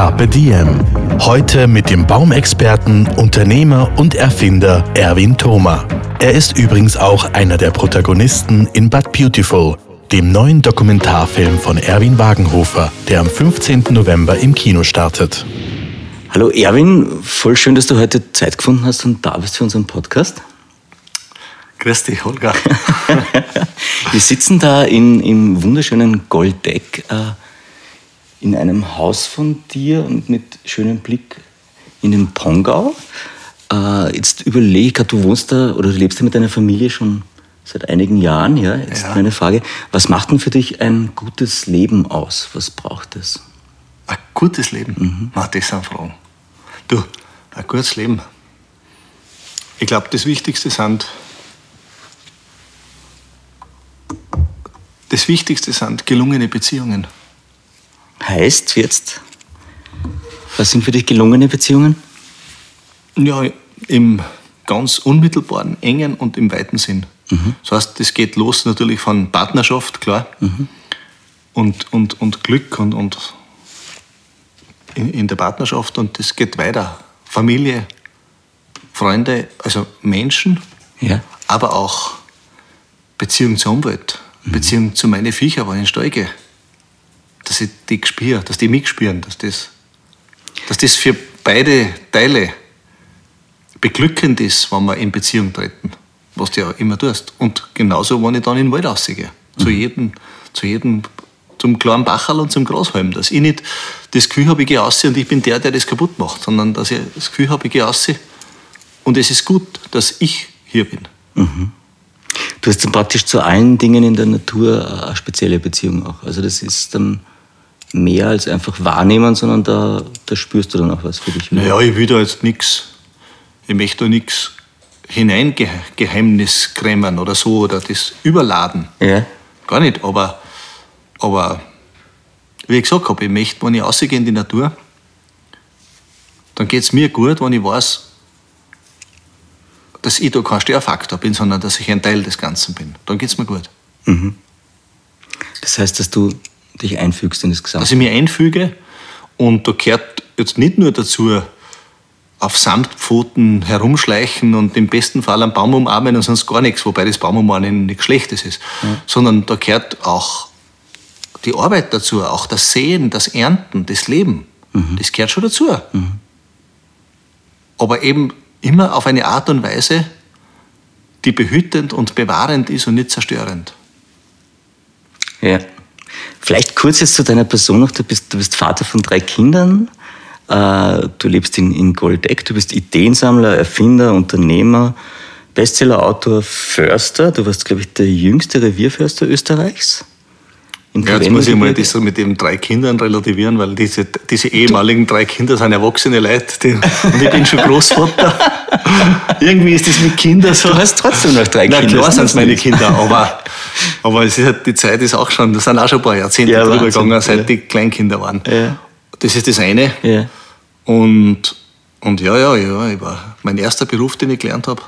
Carpe Diem. Heute mit dem Baumexperten, Unternehmer und Erfinder Erwin Thoma. Er ist übrigens auch einer der Protagonisten in But Beautiful, dem neuen Dokumentarfilm von Erwin Wagenhofer, der am 15. November im Kino startet. Hallo Erwin, voll schön, dass du heute Zeit gefunden hast und da bist für unseren Podcast. Grüß dich, Holger. Wir sitzen da in, im wunderschönen Goldeck äh, in einem Haus von dir und mit schönem Blick in den Pongau. Äh, jetzt überlege ich du wohnst da oder du lebst da mit deiner Familie schon seit einigen Jahren. Ja? Jetzt Ja. meine Frage, was macht denn für dich ein gutes Leben aus? Was braucht es? Ein gutes Leben? Mhm. Na, das sind Fragen. Du, ein gutes Leben. Ich glaube, das Wichtigste sind. Das Wichtigste sind gelungene Beziehungen. Heißt jetzt, was sind für dich gelungene Beziehungen? Ja, im ganz unmittelbaren, engen und im weiten Sinn. Das heißt, das geht los natürlich von Partnerschaft, klar, und, und, und Glück und, und in, in der Partnerschaft und das geht weiter. Familie, Freunde, also Menschen, Ja. aber auch Beziehung zur Umwelt, Beziehung zu meinen Viecher, wenn ich in den Stall gehe. Dass ich die spüre, dass die mich spüren, dass das, dass das für beide Teile beglückend ist, wenn wir in Beziehung treten, was du ja immer tust. Und genauso, wenn ich dann in den Wald rausgehe. Zu jedem, zu jedem, zum kleinen Bacherl und zum Grashalm. Dass ich nicht das Gefühl habe, ich gehe raus und ich bin der, der das kaputt macht, sondern dass ich das Gefühl habe, ich gehe raus und es ist gut, dass ich hier bin. Du hast dann praktisch zu allen Dingen in der Natur eine spezielle Beziehung auch. Also das ist dann mehr als einfach wahrnehmen, sondern da, da spürst du dann auch was für dich. wieder. Naja, ich will da jetzt nichts, ich möchte da nichts hineingeheimnis krämen oder so oder das überladen. Ja. Gar nicht, aber, aber wie ich gesagt habe, ich möchte, wenn ich rausgehe in die Natur, dann geht es mir gut, wenn ich weiß, dass ich da kein Störfaktor bin, sondern dass ich ein Teil des Ganzen bin. Dann geht es mir gut. Das heißt, dass du dich einfügst in das Dass Gesamte. ich mich einfüge und da gehört jetzt nicht nur dazu, auf Samtpfoten herumschleichen und im besten Fall einen Baum umarmen und sonst gar nichts, wobei das Baum umarmen nichts Schlechtes ist, sondern da gehört auch die Arbeit dazu, auch das Sehen, das Ernten, das Leben. Das gehört schon dazu. Aber eben immer auf eine Art und Weise, die behütend und bewahrend ist und nicht zerstörend. Ja. Vielleicht kurz jetzt zu deiner Person noch. Du bist, du bist Vater von drei Kindern. Äh, Du lebst in, in Goldeck. Du bist Ideensammler, Erfinder, Unternehmer, Bestsellerautor, Förster. Du warst, glaube ich, der jüngste Revierförster Österreichs. In Ja, jetzt muss ich mal das so mit den drei Kindern relativieren, weil diese, diese ehemaligen drei Kinder sind erwachsene Leute die, und ich bin schon Großvater. Irgendwie ist das mit Kindern so. Du hast trotzdem noch drei Na Kinder. klar ist sind es meine nicht? Kinder, aber, aber es ist halt, die Zeit ist auch schon, das sind auch schon ein paar Jahrzehnte Ja, drüber Wahnsinn, gegangen, seit ja. die Kleinkinder waren. Ja. Das ist das eine. Ja. Und, und ja, ja, ja, ich war, mein erster Beruf, den ich gelernt habe,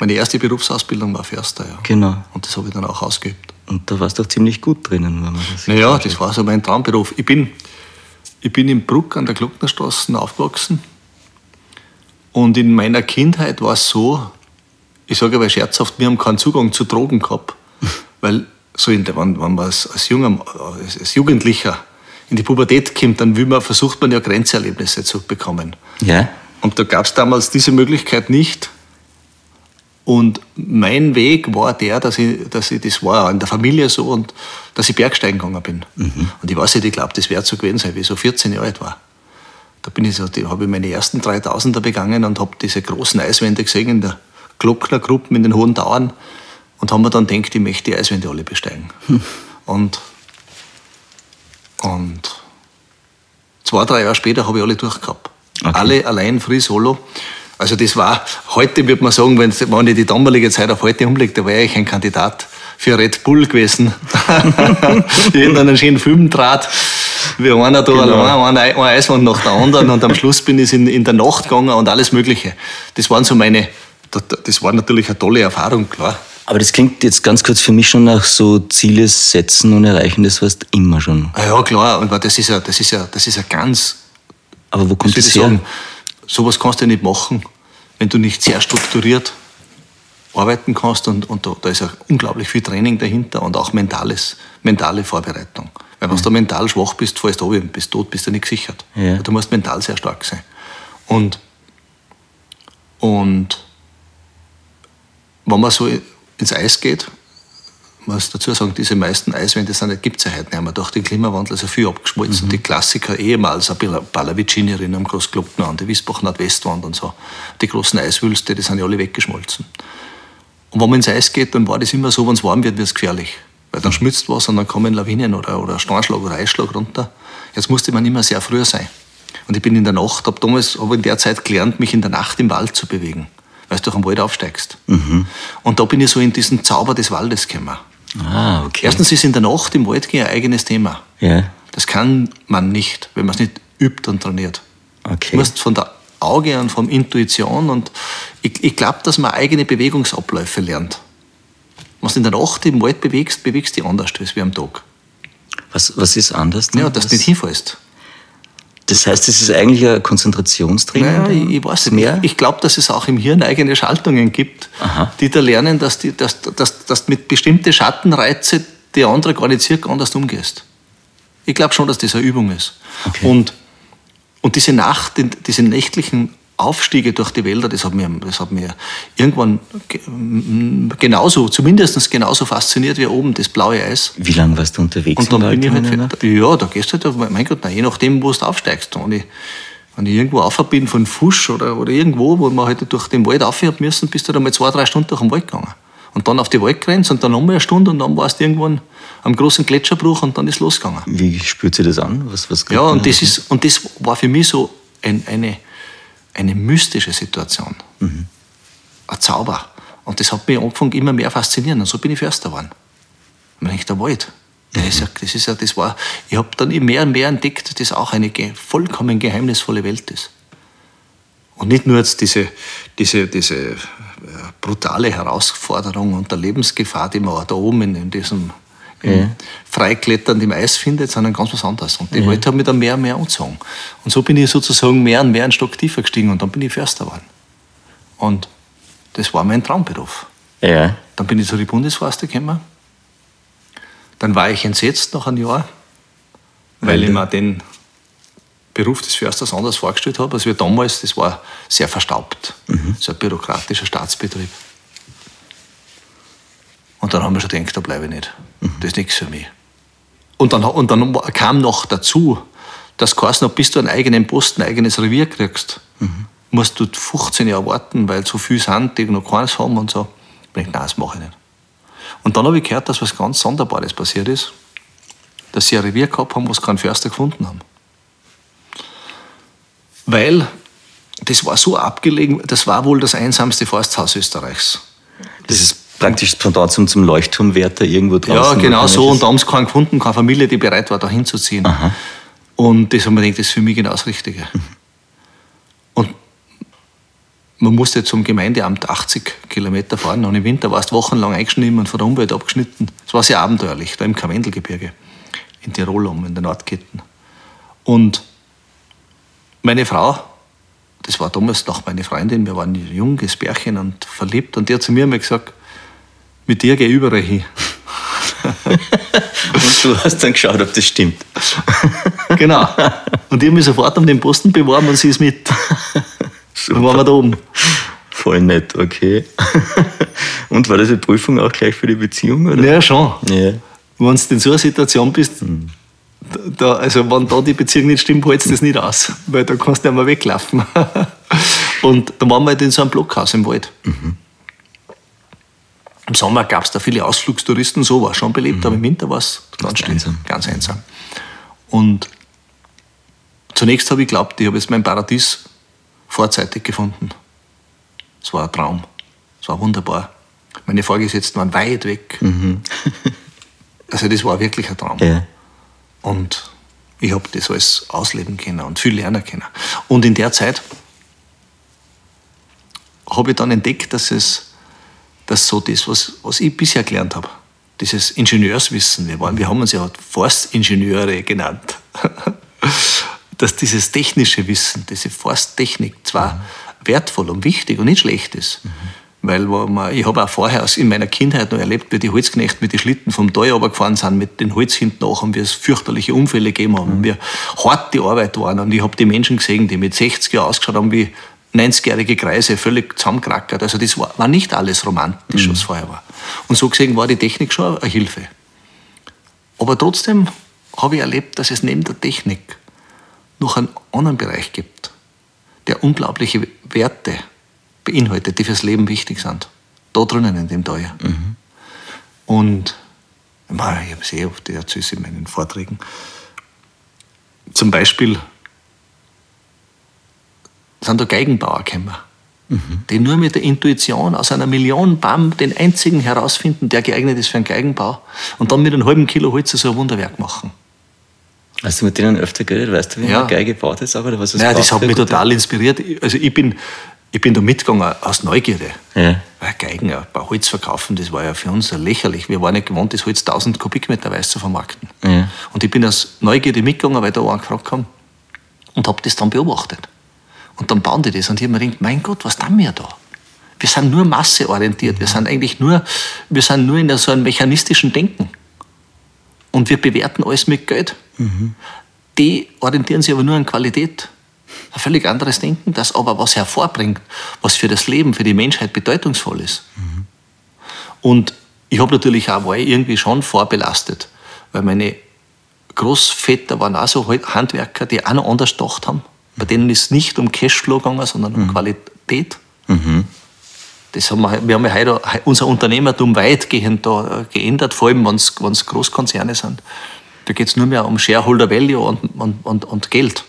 meine erste Berufsausbildung war Förster. Ja. Genau. Und das habe ich dann auch ausgeübt. Und da warst du auch ziemlich gut drinnen, wenn man das Naja, das war so mein Traumberuf. Ich bin, ich bin in Bruck an der Glocknerstraße aufgewachsen. Und in meiner Kindheit war es so, ich sage aber scherzhaft, wir haben keinen Zugang zu Drogen gehabt. Weil so in der, wenn, wenn man als, als, junger, als, als Jugendlicher in die Pubertät kommt, dann will man, versucht man ja Grenzerlebnisse zu bekommen. Ja? Und da gab es damals diese Möglichkeit nicht. Und mein Weg war der, dass ich, dass ich das war in der Familie so und dass ich Bergsteigen gegangen bin. Und ich weiß nicht, ich glaube, das wäre so gewesen sein, wie ich so 14 Jahre alt war. Da bin ich so, habe ich meine ersten 3000er begangen und habe diese großen Eiswände gesehen in der Glocknergruppen in den hohen Tauern und haben mir dann gedacht, ich möchte die Eiswände alle besteigen. Und, und zwei, drei Jahre später habe ich alle durchgehabt. Okay. Alle allein free solo. Also das war, heute würde man sagen, wenn, wenn ich die damalige Zeit auf heute umlege, da wäre ich ein Kandidat für Red Bull gewesen. in einen schönen Filmdraht. wie einer da genau. allein, eine, Eiswand nach der anderen und am Schluss bin ich in, in der Nacht gegangen und alles Mögliche. Das waren so meine, das war natürlich eine tolle Erfahrung, klar. Aber das klingt jetzt ganz kurz für mich schon nach so Ziele setzen und erreichen, das warst immer schon. Ah ja, klar, aber das ist ja, das ist ja, das ist ja ganz. Aber wo kommt das her? Sagen, sowas kannst du nicht machen, wenn du nicht sehr strukturiert arbeiten kannst und, und da, da, ist ja unglaublich viel Training dahinter und auch mentales, mentale Vorbereitung. Weil wenn mhm. du mental schwach bist, fällst du runter, bist tot, bist du nicht gesichert. Ja. Du musst mental sehr stark sein. Und, und wenn man so ins Eis geht, muss dazu sagen, diese meisten Eiswände gibt es ja heute nicht mehr. Durch den Klimawandel ist ja viel abgeschmolzen. Mhm. Die Klassiker ehemals, Pallavicini erinnern groß gelobt an die Wiesbach Nordwestwand und so. Die großen Eiswülste, die sind ja alle weggeschmolzen. Und wenn man ins Eis geht, dann war das immer so, wenn es warm wird, wird es gefährlich. Weil dann schmilzt was und dann kommen Lawinen oder, oder Steinschlag oder Eisschlag runter. Jetzt musste man immer sehr früh sein. Und ich bin in der Nacht, habe damals hab in der Zeit gelernt, mich in der Nacht im Wald zu bewegen weil du durch den Wald aufsteigst. Mhm. Und da bin ich so in diesen Zauber des Waldes gekommen. Ah, okay. Erstens ist in der Nacht im Wald gehen ein eigenes Thema. Ja. Das kann man nicht, wenn man es nicht übt und trainiert. Okay. Du musst von der Auge und von Intuition und ich, ich glaube, dass man eigene Bewegungsabläufe lernt. Wenn du in der Nacht im Wald bewegst, bewegst du dich anders als wie am Tag. Was, was ist anders? Ja, dass du nicht hinfällst. Das heißt, es ist eigentlich ein Konzentrationstraining? Naja, ich, ich weiß nicht. Ich, ich glaube, dass es auch im Hirn eigene Schaltungen gibt, Aha. die da lernen, dass du dass, dass, dass mit bestimmten Schattenreize die andere gar nicht circa anders umgehst. Ich glaube schon, dass das eine Übung ist. Okay. Und, und diese Nacht, diese nächtlichen Aufstiege durch die Wälder, das hat mir, das hat mir irgendwann genauso, zumindest genauso fasziniert wie oben das blaue Eis. Wie lange warst du unterwegs? Und dann bin ich halt, ja, da gehst du halt, mein Gott, na, je nachdem, wo du aufsteigst. Wenn ich, wenn ich irgendwo auf bin von Fusch oder, oder irgendwo, wo man halt durch den Wald aufhören müssen, bist du dann mal zwei, drei Stunden durch den Wald gegangen. Und dann auf die Waldgrenze und dann nochmal eine Stunde und dann warst du irgendwann am großen Gletscherbruch und dann ist losgegangen. Wie spürt sich das an? Was, was ja, und das, ist, und das war für mich so ein, eine, eine mystische Situation. Mhm. Ein Zauber. Und das hat mich angefangen immer mehr faszinieren. Und so bin ich Förster geworden. Und ich der Wald. Der ist ja, das ist ja, das war, ich habe dann mehr und mehr entdeckt, dass das auch eine vollkommen geheimnisvolle Welt ist. Und nicht nur jetzt diese, diese, diese äh, brutale Herausforderung und der Lebensgefahr, die man da oben in, in diesem ja. Freikletternd im Eis findet, sondern ganz was anderes. Und die. Welt hat mich dann mehr und mehr angezogen. Und so bin ich sozusagen mehr und mehr einen Stock tiefer gestiegen und dann bin ich Förster geworden. Und das war mein Traumberuf. Ja. Dann bin ich zu den Bundesforste gekommen. Dann war ich entsetzt nach einem Jahr, weil ja. ich mir den Beruf des Försters anders vorgestellt habe. Also wir damals, das war sehr verstaubt. Mhm. So ein bürokratischer Staatsbetrieb. Und dann haben wir schon gedacht, da bleibe ich nicht. Das ist nichts für mich. Und dann, und dann kam noch dazu, dass du bis du einen eigenen Posten, ein eigenes Revier kriegst, mhm. musst du 15 Jahre warten, weil so viele sind, die noch keines haben und so. Ich denke, nein, das mache ich nicht. Und dann habe ich gehört, dass was ganz Sonderbares passiert ist, dass sie ein Revier gehabt haben, wo sie keinen Förster gefunden haben. Weil das war so abgelegen, das war wohl das einsamste Forsthaus Österreichs. Das, das ist praktisch Pendant zum, zum Leuchtturmwärter irgendwo draußen. Ja, genau so. Und da haben sie keinen gefunden, keine Familie, die bereit war, da hinzuziehen. Aha. Und das haben wir gedacht, das ist für mich genau das Richtige. Mhm. Und man musste zum Gemeindeamt 80 Kilometer fahren und im Winter warst du wochenlang eingeschnitten und von der Umwelt abgeschnitten. Es war sehr abenteuerlich, da im Karwendelgebirge, in Tirol um, in den Nordketten. Und meine Frau, das war damals noch meine Freundin, wir waren ein junges Bärchen und verliebt, und die hat zu mir mal gesagt, mit dir gehe ich überall hin. und du hast dann geschaut, ob das stimmt. genau. Und ich habe mich sofort um den Posten beworben und sie ist mit. Super. Dann waren wir da oben. Voll nett, okay. Und war das eine Prüfung auch gleich für die Beziehung? Oder? Ja, schon. Ja. Wenn du in so einer Situation bist, mhm. da, also wenn da die Beziehung nicht stimmt, hältst du das nicht aus, weil da kannst du nicht mehr weglaufen. Und dann waren wir halt in so einem Blockhaus im Wald. Mhm. Im Sommer gab es da viele Ausflugstouristen, so war es schon belebt, mhm. aber im Winter war es ganz still, einsam. ganz einsam. Und zunächst habe ich geglaubt, ich habe jetzt mein Paradies vorzeitig gefunden. Es war ein Traum. Es war wunderbar. Meine Vorgesetzten waren weit weg. Mhm. also das war wirklich ein Traum. Ja. Und ich habe das alles ausleben können und viel lernen können. Und in der Zeit habe ich dann entdeckt, dass es dass so das, was, was ich bisher gelernt habe, dieses Ingenieurswissen, wir, waren, wir haben uns ja Forstingenieure genannt, dass dieses technische Wissen, diese Forsttechnik zwar mhm. wertvoll und wichtig und nicht schlecht ist, mhm. weil man, ich habe auch vorher in meiner Kindheit noch erlebt, wie die Holzknechte mit den Schlitten vom Tal gefahren sind, mit dem Holz hinten nach und wir es fürchterliche Unfälle gegeben haben, mhm. wir hart die Arbeit waren und ich habe die Menschen gesehen, die mit 60 Jahren ausgeschaut haben wie 90-jährige Kreise, völlig zusammenkrackert. Also das war, war nicht alles romantisch, mhm. was vorher war. Und so gesehen war die Technik schon eine Hilfe. Aber trotzdem habe ich erlebt, dass es neben der Technik noch einen anderen Bereich gibt, der unglaubliche Werte beinhaltet, die fürs Leben wichtig sind. Da drinnen in dem Tal. Mhm. Und ich habe es eh oft erzählt in meinen Vorträgen. Zum Beispiel sind da Geigenbauer gekommen, mhm. die nur mit der Intuition aus einer Million Baum den einzigen herausfinden, der geeignet ist für einen Geigenbau und dann mit einem halben Kilo Holz so ein Wunderwerk machen. Hast du mit denen öfter geredet? Weißt du, wie ja. eine Geige gebaut ist? Oder was naja, das hat mich total inspiriert. Also ich bin, ich bin da mitgegangen aus Neugierde. Ja. Weil Geigen, ein paar Holz verkaufen, das war ja für uns lächerlich. Wir waren nicht gewohnt, das Holz 1000 Kubikmeter weiß zu vermarkten. Ja. Und ich bin aus Neugierde mitgegangen, weil da einen gefragt haben und habe das dann beobachtet. Und dann bauen die das. Und ich habe mir gedacht, mein Gott, was tun wir da? Wir sind nur masseorientiert. Wir sind eigentlich nur, wir sind nur in so einem mechanistischen Denken. Und wir bewerten alles mit Geld. Mhm. Die orientieren sich aber nur an Qualität. Ein völlig anderes Denken, das aber was hervorbringt, was für das Leben, für die Menschheit bedeutungsvoll ist. Mhm. Und ich habe natürlich auch war irgendwie schon vorbelastet, weil meine Großväter waren auch so Handwerker, die auch noch anders gedacht haben. Bei denen ist es nicht um Cashflow gegangen, sondern um mhm. Qualität. Mhm. Das haben wir, wir haben ja heute unser Unternehmertum weitgehend da äh, geändert, vor allem wenn es Großkonzerne sind. Da geht es nur mehr um Shareholder Value und, und, und, und Geld.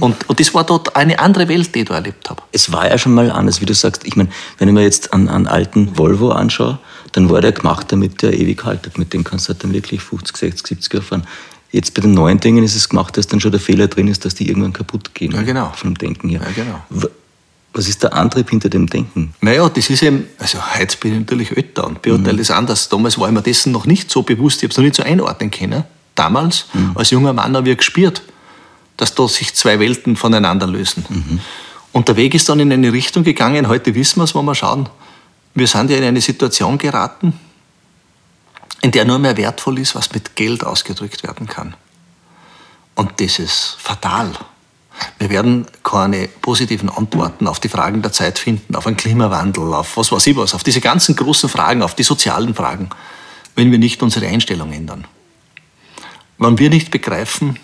Und, und, das war dort eine andere Welt, die ich da erlebt habe. Es war ja schon mal anders, wie du sagst. Ich meine, wenn ich mir jetzt einen, einen alten Volvo anschaue, dann war der gemacht, damit der ewig haltet. Mit dem kannst du halt dann wirklich 50, 60, 70 Jahre fahren. Jetzt bei den neuen Dingen ist es gemacht, dass dann schon der Fehler drin ist, dass die irgendwann kaputt gehen. Ja, genau. Vom Denken her. Ja, genau. Was ist der Antrieb hinter dem Denken? Naja, das ist eben, also heute bin ich natürlich älter und beurteile mhm. das anders. Damals war ich mir dessen noch nicht so bewusst, ich habe es noch nicht so einordnen können. Damals, mhm. als junger Mann, habe ich gespürt, dass da sich zwei Welten voneinander lösen. Mhm. Und der Weg ist dann in eine Richtung gegangen, heute wissen wir es, wenn wir schauen. Wir sind ja in eine Situation geraten, in der nur mehr wertvoll ist, was mit Geld ausgedrückt werden kann. Und das ist fatal. Wir werden keine positiven Antworten auf die Fragen der Zeit finden, auf einen Klimawandel, auf was weiß ich was, auf diese ganzen großen Fragen, auf die sozialen Fragen, wenn wir nicht unsere Einstellung ändern. Wenn wir nicht begreifen,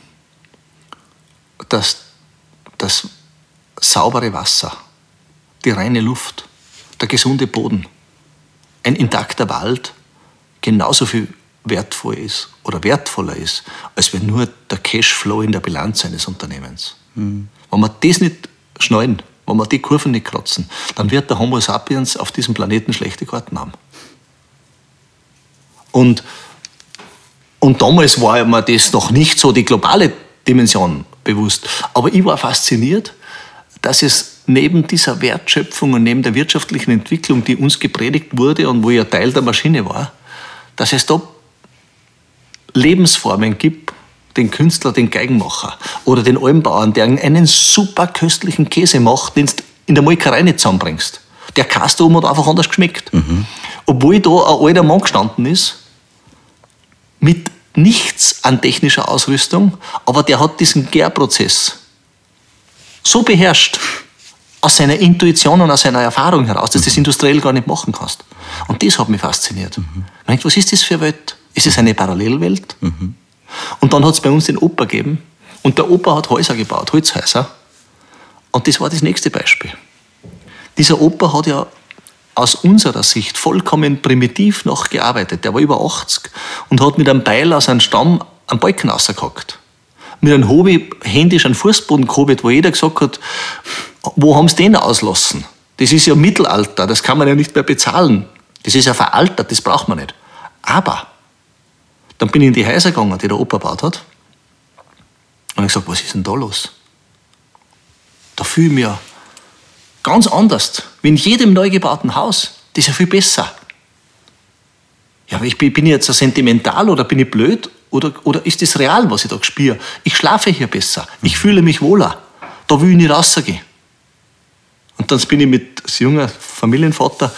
dass das saubere Wasser, die reine Luft, der gesunde Boden, ein intakter Wald genauso viel wertvoll ist oder wertvoller ist, als wenn nur der Cashflow in der Bilanz eines Unternehmens. Mhm. Wenn wir das nicht schneiden, wenn wir die Kurven nicht kratzen, dann wird der Homo sapiens auf diesem Planeten schlechte Karten haben. Und, und damals war mir das noch nicht so die globale Dimension bewusst. Aber ich war fasziniert, dass es neben dieser Wertschöpfung und neben der wirtschaftlichen Entwicklung, die uns gepredigt wurde und wo ich ein Teil der Maschine war, dass es da Lebensformen gibt, den Künstler, den Geigenmacher oder den Almbauern, der einen super köstlichen Käse macht, den du in der Molkerei nicht zusammenbringst. Der Kastum hat einfach anders geschmeckt. Mhm. Obwohl da ein alter Mann gestanden ist, mit nichts an technischer Ausrüstung, aber der hat diesen Gärprozess so beherrscht, aus seiner Intuition und aus seiner Erfahrung heraus, dass du das industriell gar nicht machen kannst. Und das hat mich fasziniert. Mhm. Ich denke, was ist das für eine Welt? Ist es eine Parallelwelt? Mhm. Und dann hat es bei uns den Opa gegeben. Und der Opa hat Häuser gebaut, Holzhäuser. Und das war das nächste Beispiel. Dieser Opa hat ja aus unserer Sicht vollkommen primitiv noch gearbeitet. Der war über 80 und hat mit einem Beil aus einem Stamm am Balken rausgehackt. mit einem Hobby händisch einen Fußboden gehoben, wo jeder gesagt hat, wo haben sie den auslassen? Das ist ja Mittelalter, das kann man ja nicht mehr bezahlen. Das ist ja veraltet, das braucht man nicht. Aber dann bin ich in die Häuser gegangen, die der Opa gebaut hat. Und ich gesagt, was ist denn da los? Da fühle ich mich ja ganz anders, wie in jedem neu gebauten Haus. Das ist ja viel besser. Ja, aber ich bin, bin ich jetzt so sentimental oder bin ich blöd oder, oder ist das real, was ich da spüre? Ich schlafe hier besser, ich fühle mich wohler. Da will ich nicht rausgehen. Und dann bin ich mit als junger Familienvater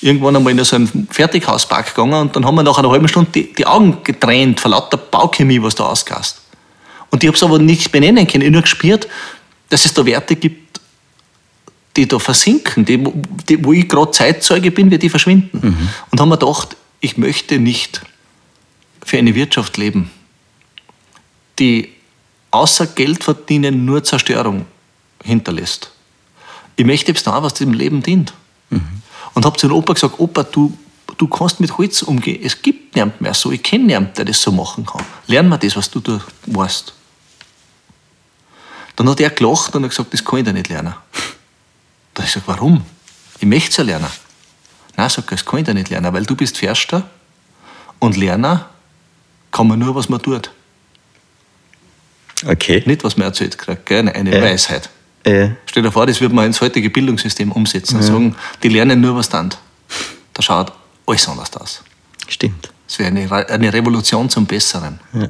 irgendwann einmal in so einen Fertighauspark gegangen und dann haben wir nach einer halben Stunde die, die Augen getränt vor lauter Bauchemie, was da ausgast. Und ich habe es aber nicht benennen können. Ich habe nur gespürt, dass es da Werte gibt, die da versinken, die, die, wo ich gerade Zeitzeuge bin, wie die verschwinden. Mhm. Und haben mir gedacht, ich möchte nicht für eine Wirtschaft leben, die außer Geld verdienen nur Zerstörung hinterlässt. Ich möchte jetzt da, was dem Leben dient. Mhm. Und habe zu dem Opa gesagt, Opa, du, du kannst mit Holz umgehen. Es gibt niemand mehr so. Ich kenne niemanden, der das so machen kann. Lern mir das, was du da weißt. Dann hat er gelacht und hat gesagt, das kann ich da nicht lernen. Da habe ich gesagt, warum? Ich möchte es ja lernen. Nein, sagt er, das kann ich da nicht lernen, weil du bist Förster und Lerner kann man nur, was man tut. Okay. Nicht, was man erzählt kriegt, gell? eine ja. Weisheit. Ja. Stell dir vor, das würde man ins heutige Bildungssystem umsetzen und ja. sagen, die lernen nur, was dann. Da schaut alles anders aus. Stimmt. Es wäre eine, eine Revolution zum Besseren. Ja.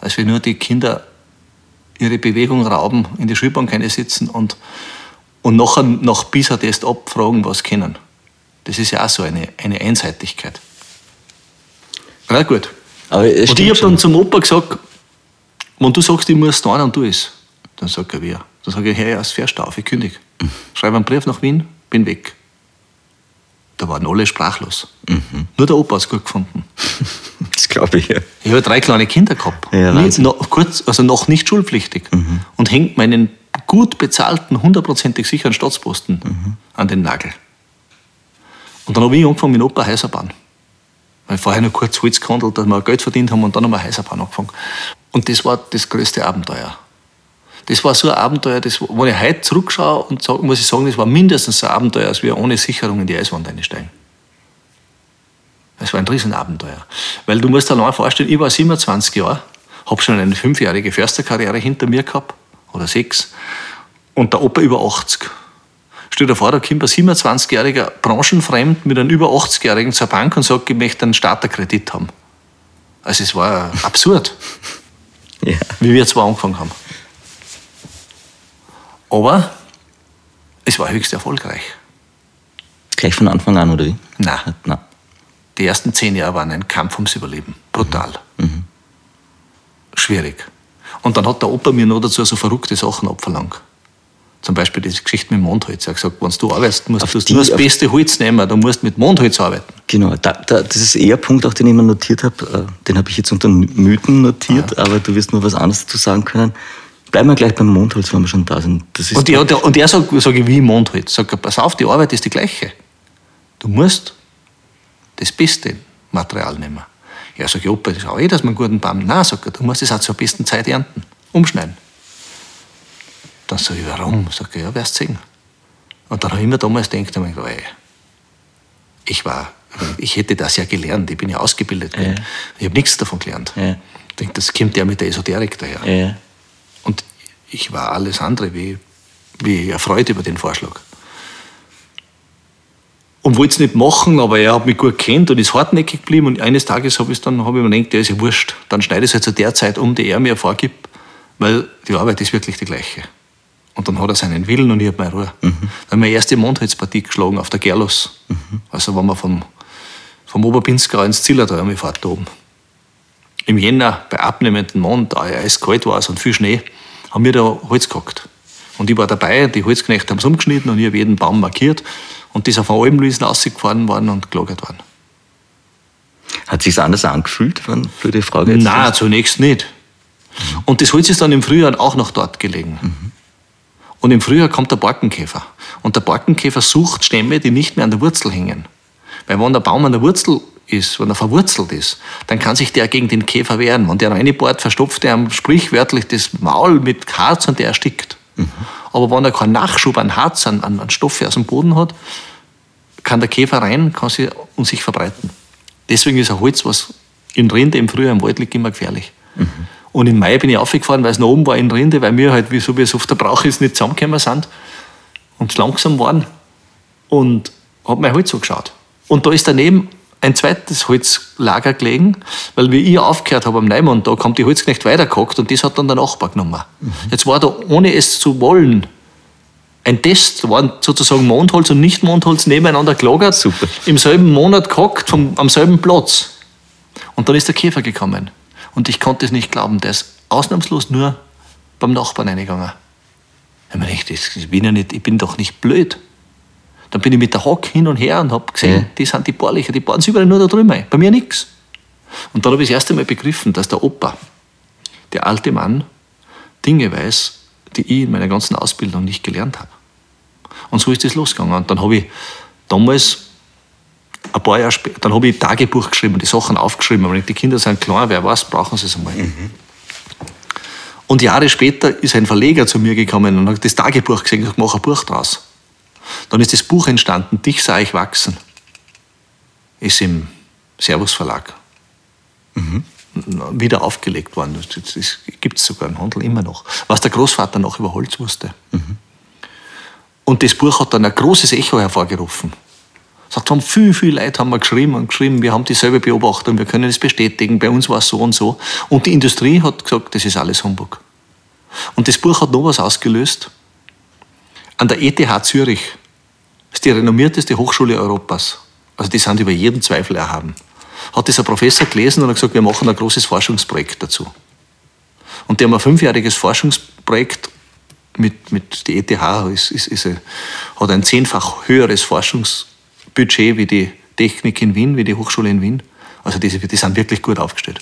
Als wir nur die Kinder ihre Bewegung rauben, in die Schulbank sitzen und, und nachher nach PISA-Test abfragen, was kennen. Das ist ja auch so eine, eine Einseitigkeit. Na gut. Aber und ich habe dann zum Opa gesagt, wenn du sagst, ich muss da und du es, dann sagt er, wer? Dann sage ich, hey, erst fährst du auf, ich kündige. Mhm. Schreibe einen Brief nach Wien, bin weg. Da waren alle sprachlos. Mhm. Nur der Opa hat es gut gefunden. Das glaube ich, ja. Ich habe drei kleine Kinder gehabt. Ja, noch, kurz, also noch nicht schulpflichtig. Mhm. Und hängt meinen gut bezahlten, hundertprozentig sicheren Staatsposten mhm. an den Nagel. Und dann habe ich angefangen mit Opa Häuser bauen. Weil vorher noch kurz Holz gehandelt, dass wir Geld verdient haben und dann haben wir Häuser bauen angefangen. Und das war das größte Abenteuer. Das war so ein Abenteuer, das, wenn ich heute zurückschaue und sage, muss ich sagen, das war mindestens so ein Abenteuer, als wir ohne Sicherung in die Eiswand einsteigen. Das war ein Riesenabenteuer. Weil du musst dir allein vorstellen, ich war 27 Jahre, habe schon eine fünfjährige Försterkarriere hinter mir gehabt, oder sechs, und der Opa über 80. Stell dir vor, da kommt ein 27-jähriger branchenfremd mit einem über 80-jährigen zur Bank und sagt, ich möchte einen Starterkredit haben. Also es war absurd, ja. wie wir zwar angefangen haben. Aber es war höchst erfolgreich. Gleich von Anfang an, oder wie? Nein. Nein. Die ersten zehn Jahre waren ein Kampf ums Überleben. Brutal. Mhm. mhm. Schwierig. Und dann hat der Opa mir noch dazu so verrückte Sachen abverlangt. Zum Beispiel die Geschichte mit Mondholz. Er hat gesagt, wenn du arbeitest, musst du nur das beste Holz nehmen, du musst mit Mondholz arbeiten. Genau, da, da, das ist eher ein Punkt, auch den ich mir notiert habe. Äh, den habe ich jetzt unter Mythen notiert, ja. aber du wirst nur was anderes dazu sagen können. Bleiben wir gleich beim Mondholz, wenn wir schon da sind. und, der, der, und er sagt, sage ich, wie Mondholz. Sagt pass auf, die Arbeit ist die gleiche. Du musst das beste Material nehmen. Er sagt, ja, Opa, das ist auch eh, dass man einen guten Baum. Nein, sagt er, du musst es auch zur besten Zeit ernten, umschneiden. Dann sage ich, warum? Sagt er, ja, wirst sehen. Und dann habe ich mir damals gedacht, ich war, ich hätte das ja gelernt, ich bin ja ausgebildet. Ja. Ich habe nichts davon gelernt. Ja. Ich denke, das kommt ja mit der Esoterik daher. Ja. Ich war alles andere wie, wie erfreut über den Vorschlag. Und wollte es nicht machen, aber er hat mich gut kennt und ist hartnäckig geblieben. Und eines Tages habe ich dann hab ich mir gedacht, der ist ja wurscht. Dann schneide ich es halt zu der Zeit um, die er mir vorgibt, weil die Arbeit ist wirklich die gleiche. Und dann hat er seinen Willen und ich habe meine Ruhe. Mhm. Dann haben wir erste Mondholzpartie geschlagen auf der Gerlos. Mhm. Also wenn wir vom, vom Oberpinskau ins Zillertal haben wir fahrt da oben. Im Jänner bei abnehmendem Mond, da ja kalt war und viel Schnee, haben wir da Holz gehackt. Und ich war dabei, die Holzknechte haben es umgeschnitten und ich habe jeden Baum markiert. Und die ist auf einen Almluisen rausgefahren worden und gelagert worden. Hat sich anders angefühlt, für die Frage jetzt? Nein, zunächst nicht. Mhm. Und das Holz ist dann im Frühjahr auch noch dort gelegen. Mhm. Und im Frühjahr kommt der Borkenkäfer. Und der Borkenkäfer sucht Stämme, die nicht mehr an der Wurzel hängen. Weil wenn der Baum an der Wurzel ist, wenn er verwurzelt ist, dann kann sich der gegen den Käfer wehren. Wenn der reinbohrt, verstopft er sprichwörtlich das Maul mit Harz und der erstickt. Mhm. Aber wenn er keinen Nachschub an Harz, an, an Stoffe aus dem Boden hat, kann der Käfer rein kann sie, und sich verbreiten. Deswegen ist ein Holz, was in Rinde im Frühjahr im Wald liegt, immer gefährlich. Mhm. Und im Mai bin ich aufgefahren, weil es noch oben war in Rinde, weil wir halt, wie so wie es oft der Brauch ist, nicht zusammengekommen sind und langsam waren. Und habe mein Holz angeschaut. Und da ist daneben ein zweites Holzlager gelegen, weil wie ich aufgehört habe am Neumann, da kommt die Holzknecht weitergehackt und das hat dann der Nachbar genommen. Mhm. Jetzt war da, ohne es zu wollen, ein Test, da waren sozusagen Mondholz und Nicht-Mondholz nebeneinander gelagert, Super. im selben Monat gehackt, vom, am selben Platz. Und dann ist der Käfer gekommen. Und ich konnte es nicht glauben, der ist ausnahmslos nur beim Nachbarn reingegangen. Ich, meine, ich, ich, bin ja nicht, ich bin doch nicht blöd. Dann bin ich mit der Hock hin und her und habe gesehen, mhm. die sind die Bohrlöcher, die bohren sich überall nur da drüben ein. Bei mir nichts. Und dann habe ich das erste Mal begriffen, dass der Opa, der alte Mann, Dinge weiß, die ich in meiner ganzen Ausbildung nicht gelernt habe. Und so ist das losgegangen. Und dann habe ich damals, ein paar Jahre später, dann habe ich Tagebuch geschrieben, die Sachen aufgeschrieben. Aber die Kinder sind klar, wer weiß, brauchen sie es einmal. Mhm. Und Jahre später ist ein Verleger zu mir gekommen und hat das Tagebuch gesehen und gesagt, mach ein Buch draus. Dann ist das Buch entstanden, Dich sah ich wachsen. Ist im Servus Verlag mhm. wieder aufgelegt worden. Das, gibt es sogar im Handel immer noch. Was der Großvater noch über Holz wusste. Mhm. Und das Buch hat dann ein großes Echo hervorgerufen. Sagt, haben viel, viel Leute haben wir geschrieben und geschrieben, wir haben dieselbe Beobachtung, wir können es bestätigen, bei uns war es so und so. Und die Industrie hat gesagt, das ist alles Humbug. Und das Buch hat noch was ausgelöst. An der ETH Zürich das ist die renommierteste Hochschule Europas. Also die sind über jeden Zweifel erhaben. Hat dieser Professor gelesen und hat gesagt, wir machen ein großes Forschungsprojekt dazu. Und die haben ein fünfjähriges Forschungsprojekt mit, mit die ETH, ist, ist, ist, hat ein zehnfach höheres Forschungsbudget wie die Technik in Wien, wie die Hochschule in Wien. Also die, die sind wirklich gut aufgestellt.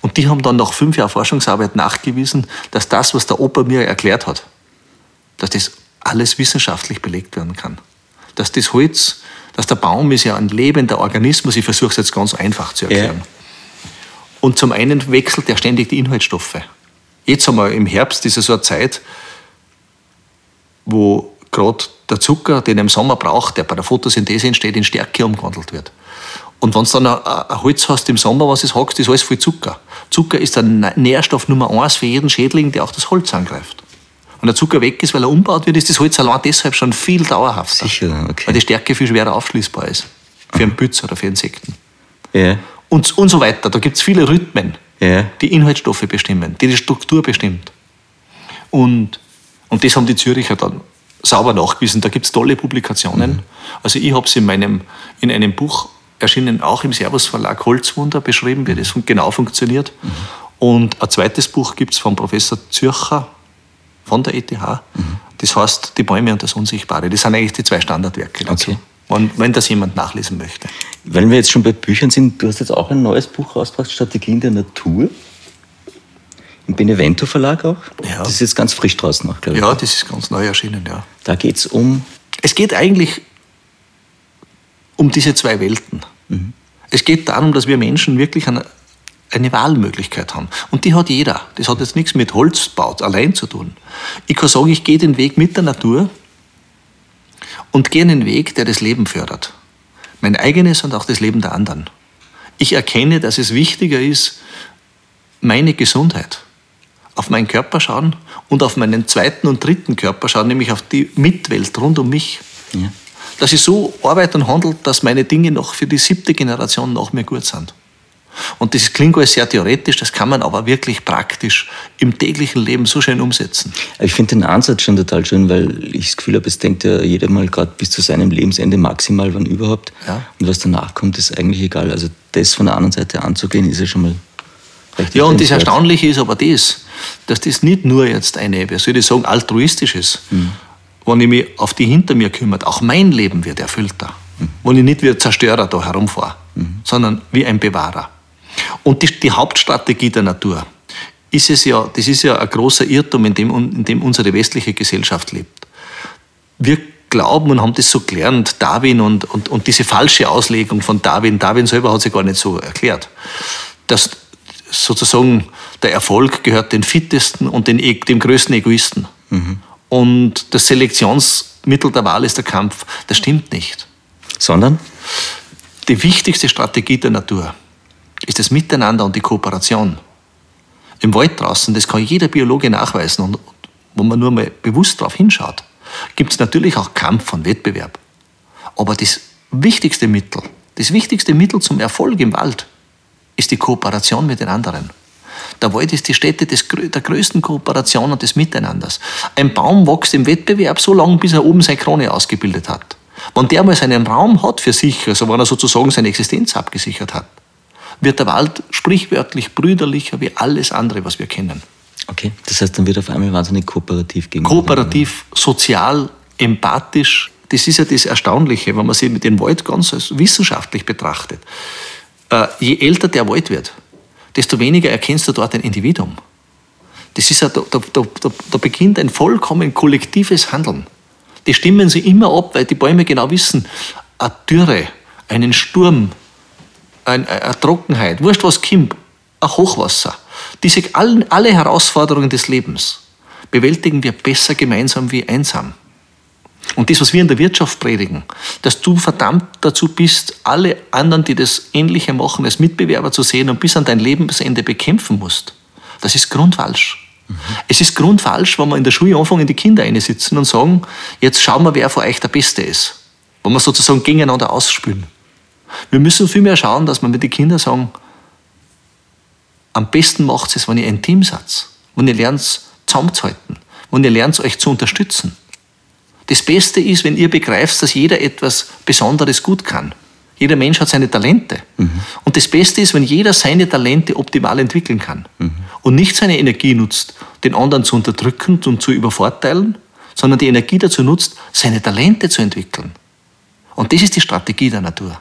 Und die haben dann nach fünf Jahren Forschungsarbeit nachgewiesen, dass das, was der Opa mir erklärt hat, dass das alles wissenschaftlich belegt werden kann dass das Holz, dass der Baum ist ja ein lebender Organismus, ich versuche es jetzt ganz einfach zu erklären. Ja. Und zum einen wechselt er ständig die Inhaltsstoffe. Jetzt haben wir im Herbst, ja so eine Zeit, wo gerade der Zucker, den er im Sommer braucht, der bei der Photosynthese entsteht, in Stärke umgewandelt wird. Und wenn du dann ein Holz hast im Sommer, was es hackst, ist alles voll Zucker. Zucker ist der Nährstoff Nummer eins für jeden Schädling, der auch das Holz angreift wenn der Zucker weg ist, weil er umbaut wird, ist das Holz allein deshalb schon viel dauerhafter. Sicher, okay. Weil die Stärke viel schwerer aufschließbar ist. Für einen Bütz oder für Insekten. Ja. Und, und so weiter. Da gibt es viele Rhythmen, ja. die Inhaltsstoffe bestimmen, die die Struktur bestimmt. Und, und das haben die Züricher dann sauber nachgewiesen. Da gibt es tolle Publikationen. Mhm. Also ich habe es in, meinem, in einem Buch erschienen, auch im Servus Verlag Holzwunder beschrieben, wie das genau funktioniert. Mhm. Und ein zweites Buch gibt es vom Professor Zürcher, von der ETH. Mhm. Das heißt, die Bäume und das Unsichtbare. Das sind eigentlich die zwei Standardwerke dazu. Okay. Wenn, wenn das jemand nachlesen möchte. Weil wir jetzt schon bei Büchern sind, du hast jetzt auch ein neues Buch rausgebracht, Strategien der Natur. Im Benevento Verlag auch. Ja. Das ist jetzt ganz frisch draußen noch, glaube ich. Ja, das ist ganz neu erschienen, ja. Da geht es um. Es geht eigentlich um diese zwei Welten. Mhm. Es geht darum, dass wir Menschen wirklich an eine Wahlmöglichkeit haben. Und die hat jeder. Das hat jetzt nichts mit Holzbau allein zu tun. Ich kann sagen, ich gehe den Weg mit der Natur und gehe einen Weg, der das Leben fördert. Mein eigenes und auch das Leben der anderen. Ich erkenne, dass es wichtiger ist, meine Gesundheit, auf meinen Körper schauen und auf meinen zweiten und dritten Körper schauen, nämlich auf die Mitwelt rund um mich. Ja. Dass ich so arbeite und handle, dass meine Dinge noch für die siebte Generation nach mir gut sind. Und das klingt alles sehr theoretisch, das kann man aber wirklich praktisch im täglichen Leben so schön umsetzen. Ich finde den Ansatz schon total schön, weil ich das Gefühl habe, es denkt ja jeder mal gerade bis zu seinem Lebensende maximal, wann überhaupt. Ja. Und was danach kommt, ist eigentlich egal. Also das von der anderen Seite anzugehen, ist ja schon mal richtig. Ja, und das Erstaunliche ist aber das, dass das nicht nur jetzt eine, wie soll ich sagen, altruistisch ist. Mhm. Wenn ich mich auf die hinter mir kümmert, auch mein Leben wird erfüllter. Mhm. Wenn ich nicht wie ein Zerstörer da herumfahre, mhm. sondern wie ein Bewahrer. Und die, die Hauptstrategie der Natur ist es ja, das ist ja ein großer Irrtum, in dem, in dem unsere westliche Gesellschaft lebt. Wir glauben und haben das so gelernt, Darwin und, und, und diese falsche Auslegung von Darwin, Darwin selber hat sich gar nicht so erklärt, dass sozusagen der Erfolg gehört den fittesten und den, e, dem größten Egoisten. Mhm. Und das Selektionsmittel der Wahl ist der Kampf. Das stimmt nicht. Sondern? Die wichtigste Strategie der Natur ist das Miteinander und die Kooperation. Im Wald draußen, das kann jeder Biologe nachweisen und wo man nur mal bewusst darauf hinschaut, gibt es natürlich auch Kampf und Wettbewerb. Aber das wichtigste Mittel, das wichtigste Mittel zum Erfolg im Wald ist die Kooperation mit den anderen. Der Wald ist die Stätte des, der größten Kooperation und des Miteinanders. Ein Baum wächst im Wettbewerb so lange, bis er oben seine Krone ausgebildet hat. Wenn der mal seinen Raum hat für sich, also wenn er sozusagen seine Existenz abgesichert hat, wird der Wald sprichwörtlich brüderlicher wie alles andere, was wir kennen. Okay, das heißt, dann wird auf einmal wahnsinnig kooperativ gegenüber. Kooperativ, sozial, empathisch. Das ist ja das Erstaunliche, wenn man sich mit dem Wald ganz wissenschaftlich betrachtet. Äh, je älter der Wald wird, desto weniger erkennst du dort ein Individuum. Das ist ja, da, da, da, da beginnt ein vollkommen kollektives Handeln. Die stimmen sich immer ab, weil die Bäume genau wissen, eine Dürre, einen Sturm, eine, eine Trockenheit, wurscht was kommt, ein Hochwasser, diese alle, alle Herausforderungen des Lebens bewältigen wir besser gemeinsam wie einsam. Und das, was wir in der Wirtschaft predigen, dass du verdammt dazu bist, alle anderen, die das Ähnliche machen, als Mitbewerber zu sehen und bis an dein Lebensende bekämpfen musst, das ist grundfalsch. Mhm. Es ist grundfalsch, wenn wir in der Schule anfangen, die Kinder sitzen und sagen, jetzt schauen wir, wer von euch der Beste ist. Wenn wir sozusagen gegeneinander ausspülen. Wir müssen vielmehr schauen, dass wir mit den Kindern sagen, am besten macht es, wenn ihr ein Team seid, wenn ihr lernt, zusammenzuhalten, wenn ihr lernt, euch zu unterstützen. Das Beste ist, wenn ihr begreift, dass jeder etwas Besonderes gut kann. Jeder Mensch hat seine Talente. Mhm. Und das Beste ist, wenn jeder seine Talente optimal entwickeln kann mhm. und nicht seine Energie nutzt, den anderen zu unterdrücken und zu übervorteilen, sondern die Energie dazu nutzt, seine Talente zu entwickeln. Und das ist die Strategie der Natur.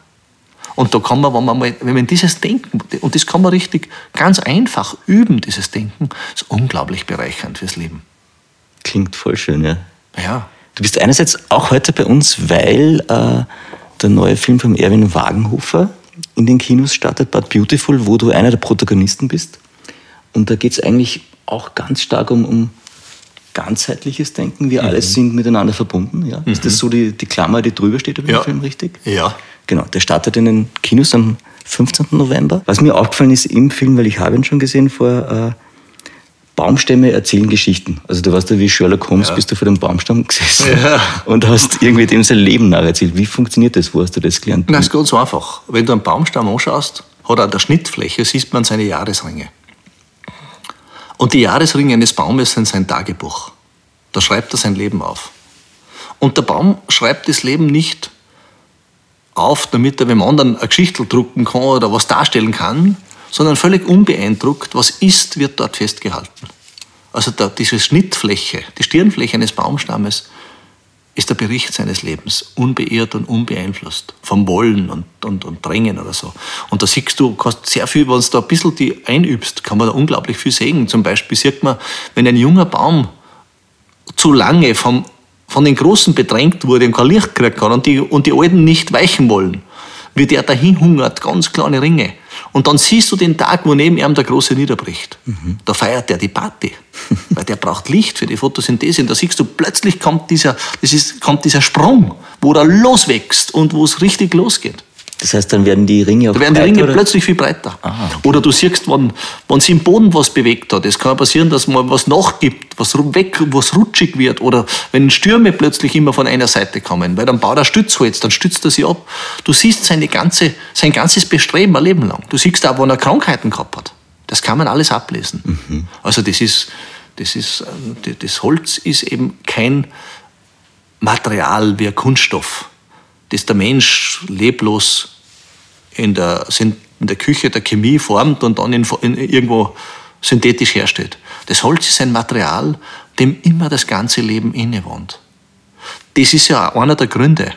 Und da kann man, wenn man mal, wenn man dieses Denken, und das kann man richtig ganz einfach üben, dieses Denken, ist unglaublich bereichernd fürs Leben. Klingt voll schön, ja. Ja. Du bist einerseits auch heute bei uns, weil äh, der neue Film von Erwin Wagenhofer in den Kinos startet, But Beautiful, wo du einer der Protagonisten bist. Und da geht es eigentlich auch ganz stark um, um ganzheitliches Denken. Wir mhm. alle sind miteinander verbunden. Ja? Mhm. Ist das so die, die Klammer, die drüber steht über ja. den Film, richtig? Ja. Genau, der startet in den Kinos am 15. November. Was mir aufgefallen ist im Film, weil ich habe ihn schon gesehen vor äh, Baumstämme erzählen Geschichten. Also du weißt ja, wie Sherlock Holmes ja. bist du vor dem Baumstamm gesessen ja. und hast irgendwie dem sein Leben nacherzählt. Wie funktioniert das? Wo hast du das gelernt? Das ist ganz einfach. Wenn du einen Baumstamm anschaust, hat er an der Schnittfläche, siehst man seine Jahresringe. Und die Jahresringe eines Baumes sind sein Tagebuch. Da schreibt er sein Leben auf. Und der Baum schreibt das Leben nicht auf, damit er dem anderen eine Geschichte drucken kann oder was darstellen kann, sondern völlig unbeeindruckt, was ist, wird dort festgehalten. Also da, diese Schnittfläche, die Stirnfläche eines Baumstammes ist der Bericht seines Lebens, unbeirrt und unbeeinflusst vom Wollen und, und, und Drängen oder so. Und da siehst du, kannst sehr viel, wenn du da ein bisschen die einübst, kann man da unglaublich viel sehen. Zum Beispiel sieht man, wenn ein junger Baum zu lange vom von den Großen bedrängt wurde und kein Licht gekriegt hat und die, und die Alten nicht weichen wollen, wie der dahin hungert, ganz kleine Ringe. Und dann siehst du den Tag, wo neben ihm der Große niederbricht. Mhm. Da feiert der die Party, weil der braucht Licht für die Photosynthese. Und da siehst du, plötzlich kommt dieser, das ist, kommt dieser Sprung, wo er loswächst und wo es richtig losgeht. Das heißt, dann werden die Ringe auch Da werden die Ringe oder? plötzlich viel breiter. Aha, okay. Oder du siehst, wenn, wenn sich im Boden was bewegt hat, es kann passieren, dass mal was nachgibt, was weg, was rutschig wird. Oder wenn Stürme plötzlich immer von einer Seite kommen, weil dann baut er Stützholz, dann stützt er sich ab. Du siehst seine ganze, sein ganzes Bestreben ein Leben lang. Du siehst auch, wenn er Krankheiten gehabt hat. Das kann man alles ablesen. Mhm. Also das ist, das ist, äh, das Holz ist eben kein Material wie ein Kunststoff das der Mensch leblos in der, in der Küche der Chemie formt und dann in, in, irgendwo synthetisch herstellt. Das Holz ist ein Material, dem immer das ganze Leben innewohnt. Das ist ja einer der Gründe,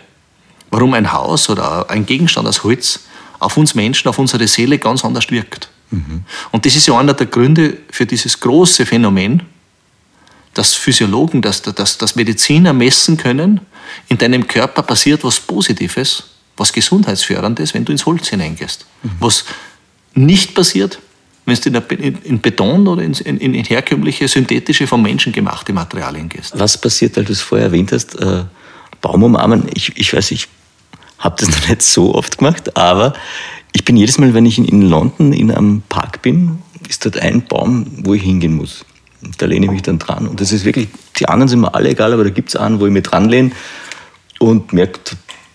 warum ein Haus oder ein Gegenstand aus Holz auf uns Menschen, auf unsere Seele ganz anders wirkt. Mhm. Und das ist ja einer der Gründe für dieses große Phänomen, dass Physiologen, dass, dass, dass Mediziner messen können, in deinem Körper passiert was Positives, was Gesundheitsförderndes, wenn du ins Holz hineingehst. Mhm. Was nicht passiert, wenn du in, Beton oder in, in, in, herkömmliche, synthetische, vom Menschen gemachte Materialien gehst. Was passiert, weil du es vorher erwähnt hast, äh, Baum umarmen? Ich, ich weiß, ich habe das noch nicht so oft gemacht, aber ich bin jedes Mal, wenn ich in, in London in einem Park bin, ist dort ein Baum, wo ich hingehen muss. Da lehne ich mich dann dran. Und das ist wirklich, die anderen sind mir alle egal, aber da gibt es einen, wo ich mich dran lehne und merke,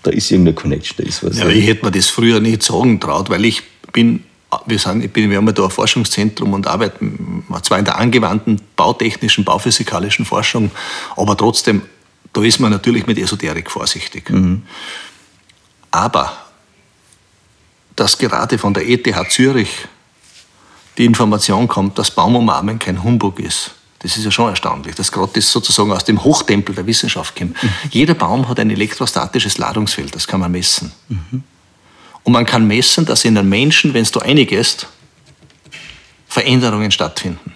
da ist irgendeine Connection, da ist was. Ja, ich hätte mir das früher nicht sagen traut, weil ich bin wir, sind, ich bin, wir haben da ein Forschungszentrum und arbeiten zwar in der angewandten bautechnischen, bauphysikalischen Forschung, aber trotzdem, da ist man natürlich mit Esoterik vorsichtig. Mhm. Aber dass gerade von der ETH Zürich die Information kommt, dass Baumumarmen kein Humbug ist, das ist ja schon erstaunlich, dass gerade das sozusagen aus dem Hochtempel der Wissenschaft kommt. Mhm. Jeder Baum hat ein elektrostatisches Ladungsfeld, das kann man messen. Mhm. Und man kann messen, dass in den Menschen, wenn du eingehst, Veränderungen stattfinden.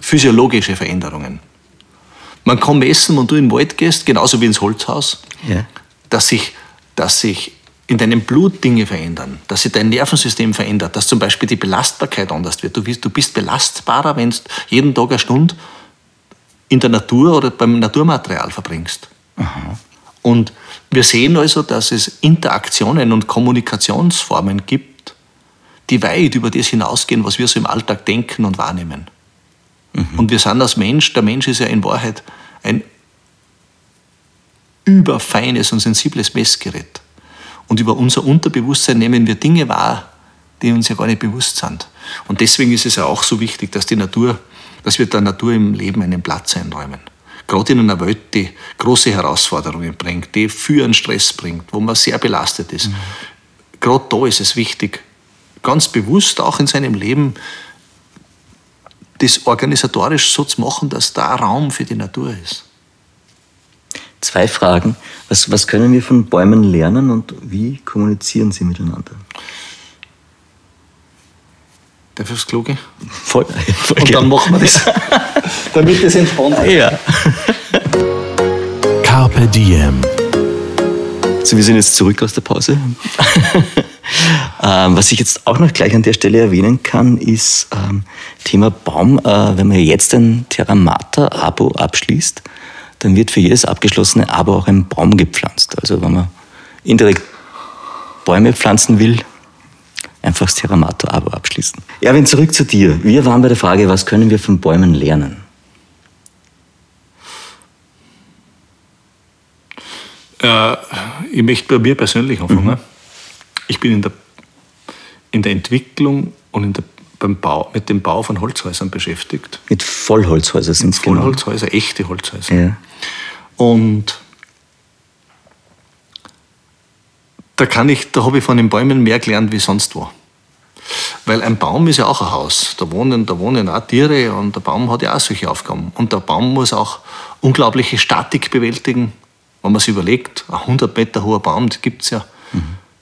Physiologische Veränderungen. Man kann messen, wenn du in den Wald gehst, genauso wie ins Holzhaus, ja. dass, sich, dass sich in deinem Blut Dinge verändern, dass sich dein Nervensystem verändert, dass zum Beispiel die Belastbarkeit anders wird. Du bist, du bist belastbarer, wenn du jeden Tag eine Stunde in der Natur oder beim Naturmaterial verbringst. Aha. Und wir sehen also, dass es Interaktionen und Kommunikationsformen gibt, die weit über das hinausgehen, was wir so im Alltag denken und wahrnehmen. Mhm. Und wir sind als Mensch, der Mensch ist ja in Wahrheit ein überfeines und sensibles Messgerät. Und über unser Unterbewusstsein nehmen wir Dinge wahr, die uns ja gar nicht bewusst sind. Und deswegen ist es ja auch so wichtig, dass die Natur, dass wir der Natur im Leben einen Platz einräumen gerade in einer Welt, die große Herausforderungen bringt, die für einen Stress bringt, wo man sehr belastet ist. Mhm. Gerade da ist es wichtig, ganz bewusst auch in seinem Leben das organisatorisch so zu machen, dass da Raum für die Natur ist. Zwei Fragen. Was, was können wir von Bäumen lernen und wie kommunizieren sie miteinander? Darf ich aufs Klo gehen? Voll, voll Und dann machen wir das, damit das entspannt wird. Ja. Carpe Diem. So, wir sind jetzt zurück aus der Pause. ähm, was ich jetzt auch noch gleich an der Stelle erwähnen kann, ist ähm, Thema Baum. Äh, wenn man jetzt ein Terramata-Abo abschließt, dann wird für jedes abgeschlossene Abo auch ein Baum gepflanzt. Also wenn man indirekt Bäume pflanzen will, einfach das Terramato-Abo abschließen. Erwin, zurück zu dir. Wir waren bei der Frage, was können wir von Bäumen lernen? Äh, ich möchte bei mir persönlich anfangen. Mhm. Ich bin in der, in der Entwicklung und in der, beim Bau, mit dem Bau von Holzhäusern beschäftigt. Mit Vollholzhäusern sind es genau. Vollholzhäuser, echte Holzhäuser. Ja. Und da kann ich, da habe ich von den Bäumen mehr gelernt wie sonst wo. Weil ein Baum ist ja auch ein Haus. Da wohnen, da wohnen auch Tiere und der Baum hat ja auch solche Aufgaben. Und der Baum muss auch unglaubliche Statik bewältigen. Wenn man sich überlegt, ein 100 Meter hoher Baum, das gibt es ja.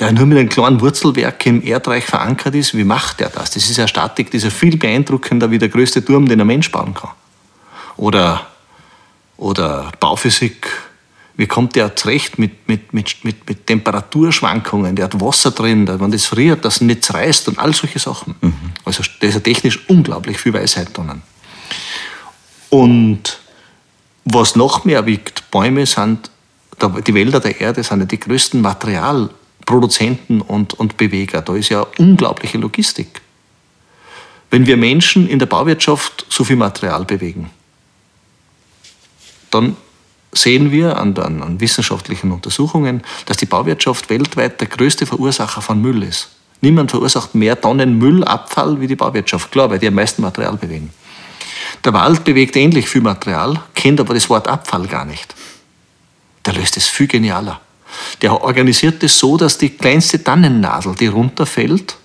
Der nur mit einem kleinen Wurzelwerk im Erdreich verankert ist, wie macht der das? Das ist ja Statik, die ist ja viel beeindruckender wie der größte Turm, den ein Mensch bauen kann. Oder, oder Bauphysik, wie kommt der zurecht mit, mit, mit, mit, mit Temperaturschwankungen? Der hat Wasser drin, wenn das friert, das nicht reißt und all solche Sachen. Mhm. Also da ist ja technisch unglaublich viel Weisheit drinnen. Und was noch mehr wiegt, Bäume sind, die Wälder der Erde sind ja die größten Materialproduzenten und, und Beweger. Da ist ja unglaubliche Logistik. Wenn wir Menschen in der Bauwirtschaft so viel Material bewegen, dann sehen wir an, an, an, wissenschaftlichen Untersuchungen, dass die Bauwirtschaft weltweit der größte Verursacher von Müll ist. Niemand verursacht mehr Tonnen Müllabfall wie die Bauwirtschaft, klar, weil die am meisten Material bewegen. Der Wald bewegt ähnlich viel Material, kennt aber das Wort Abfall gar nicht. Der löst es viel genialer. Der organisiert es so, dass die kleinste Tannennadel, die runterfällt,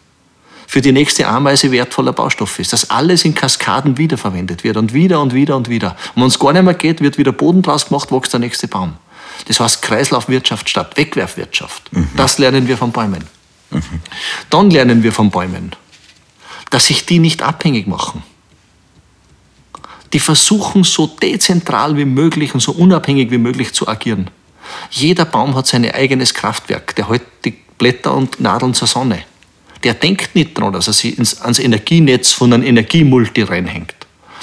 für die nächste Ameise wertvoller Baustoff ist. Dass alles in Kaskaden wiederverwendet wird und wieder und wieder und wieder. Und wenn es gar nicht mehr geht, wird wieder Boden draus gemacht, wächst der nächste Baum. Das heißt Kreislaufwirtschaft statt Wegwerfwirtschaft. Mhm. Das lernen wir von Bäumen. Mhm. Dann lernen wir von Bäumen, dass sich die nicht abhängig machen. Die versuchen so dezentral wie möglich und so unabhängig wie möglich zu agieren. Jeder Baum hat sein eigenes Kraftwerk. Der hält die Blätter und Nadeln zur Sonne. Der denkt nicht daran, dass er sich ins, ans Energienetz von einem Energiemulti reinhängt.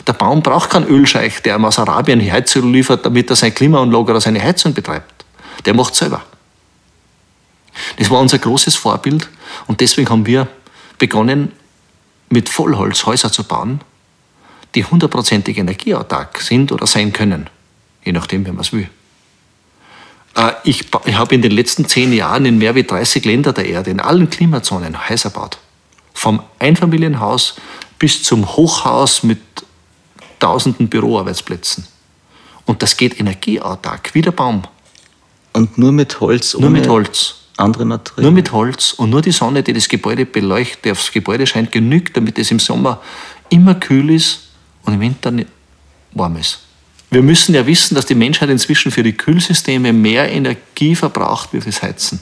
Der Baum braucht keinen Ölscheich, der ihm aus Arabien Heizöl liefert, damit er seine Klimaanlage oder seine Heizung betreibt. Der macht selber. Das war unser großes Vorbild und deswegen haben wir begonnen, mit Vollholz Häuser zu bauen, die hundertprozentig energieautark sind oder sein können, je nachdem, wie man es will. Äh, ich, ich habe in den letzten zehn Jahren in mehr als 30 Ländern der Erde, in allen Klimazonen, Häuser gebaut. Vom Einfamilienhaus bis zum Hochhaus mit tausenden Büroarbeitsplätzen. Und das geht energieautark, wie der Baum. Und nur mit Holz? Nur mit Holz. Andere Materialien? Nur mit Holz. Und nur die Sonne, die das Gebäude beleuchtet, die aufs Gebäude scheint, genügt, damit es im Sommer immer kühl ist und im Winter warm ist. Wir müssen ja wissen, dass die Menschheit inzwischen für die Kühlsysteme mehr Energie verbraucht wie fürs Heizen.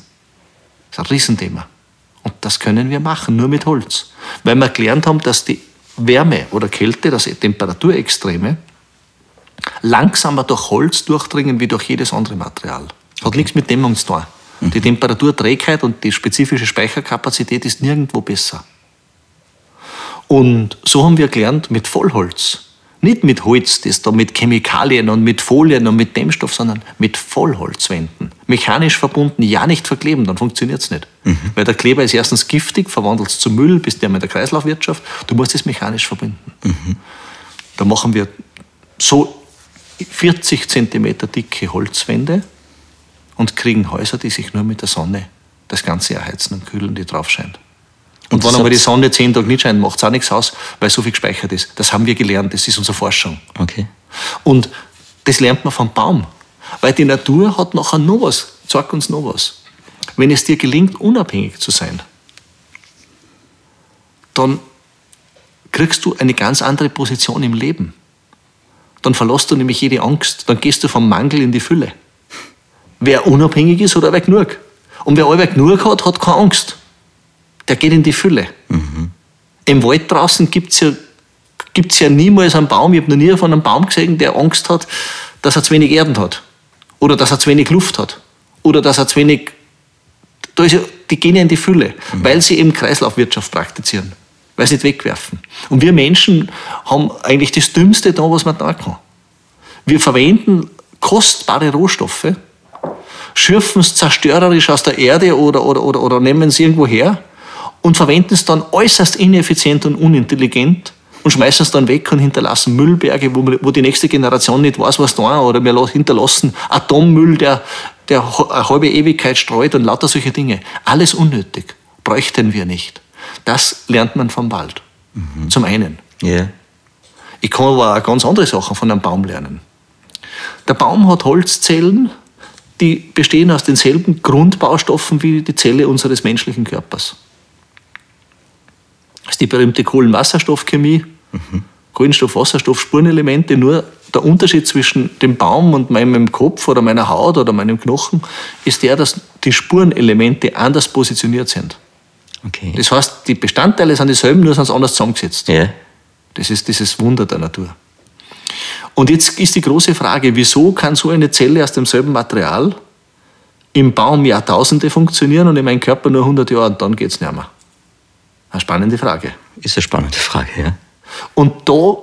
Das ist ein Riesenthema. Und das können wir machen, nur mit Holz. Weil wir gelernt haben, dass die Wärme oder Kälte, das Temperaturextreme, langsamer durch Holz durchdringen wie durch jedes andere Material. Hat okay. nichts mit Dämmung zu tun. Mhm. Die Temperaturträgheit und die spezifische Speicherkapazität ist nirgendwo besser. Und so haben wir gelernt, mit Vollholz, nicht mit Holz, das da mit Chemikalien und mit Folien und mit Dämmstoff, sondern mit Vollholzwänden. Mechanisch verbunden, ja nicht verkleben, dann funktioniert es nicht. Mhm. Weil der Kleber ist erstens giftig, verwandelt es zu Müll, bist ja in der Kreislaufwirtschaft. Du musst es mechanisch verbinden. Mhm. Da machen wir so 40 cm dicke Holzwände und kriegen Häuser, die sich nur mit der Sonne das Ganze erheizen und kühlen, die drauf scheint. Und, wenn aber die Sonne zehn Tage nicht scheint, macht es auch nichts aus, weil so viel gespeichert ist. Das haben wir gelernt, das ist unsere Forschung. Okay. Und das lernt man vom Baum. Weil die Natur hat nachher noch was, zeigt uns noch was. Wenn es dir gelingt, unabhängig zu sein, dann kriegst du eine ganz andere Position im Leben. Dann verlässt du nämlich jede Angst. Dann gehst du vom Mangel in die Fülle. Wer unabhängig ist, hat aber genug. Und wer aber genug hat, hat keine Angst der geht in die Fülle. Mhm. Im Wald draußen gibt es ja, gibt's ja niemals einen Baum, ich habe noch nie von einem Baum gesehen, der Angst hat, dass er zu wenig Erden hat. Oder dass er zu wenig Luft hat. Oder dass er zu wenig. Da ist ja, die gehen ja in die Fülle, mhm. weil sie eben Kreislaufwirtschaft praktizieren. Weil sie nicht wegwerfen. Und wir Menschen haben eigentlich das Dümmste da, was man da kann. Wir verwenden kostbare Rohstoffe, schürfen es zerstörerisch aus der Erde oder, oder, oder, oder nehmen es irgendwo her und verwenden es dann äußerst ineffizient und unintelligent und schmeißen es dann weg und hinterlassen Müllberge, wo, wo die nächste Generation nicht weiß, was da oder wir hinterlassen Atommüll, der, der eine halbe Ewigkeit streut und lauter solche Dinge. Alles unnötig. Bräuchten wir nicht. Das lernt man vom Wald. Mhm. Zum einen. Yeah. Ich kann aber auch ganz andere Sachen von einem Baum lernen. Der Baum hat Holzzellen, die bestehen aus denselben Grundbaustoffen wie die Zelle unseres menschlichen Körpers. Das ist die berühmte Kohlenwasserstoffchemie. Mhm. Kohlenstoff, Wasserstoff, Spurenelemente. Nur der Unterschied zwischen dem Baum und meinem Kopf oder meiner Haut oder meinem Knochen ist der, dass die Spurenelemente anders positioniert sind. Okay. Das heißt, die Bestandteile sind dieselben, nur sind sie anders zusammengesetzt. Ja. Das ist dieses Wunder der Natur. Und jetzt ist die große Frage, wieso kann so eine Zelle aus demselben Material im Baum Jahrtausende funktionieren und in meinem Körper nur 100 Jahre und dann geht es nicht mehr? Eine spannende Frage. Ist eine spannende Frage, ja. Und da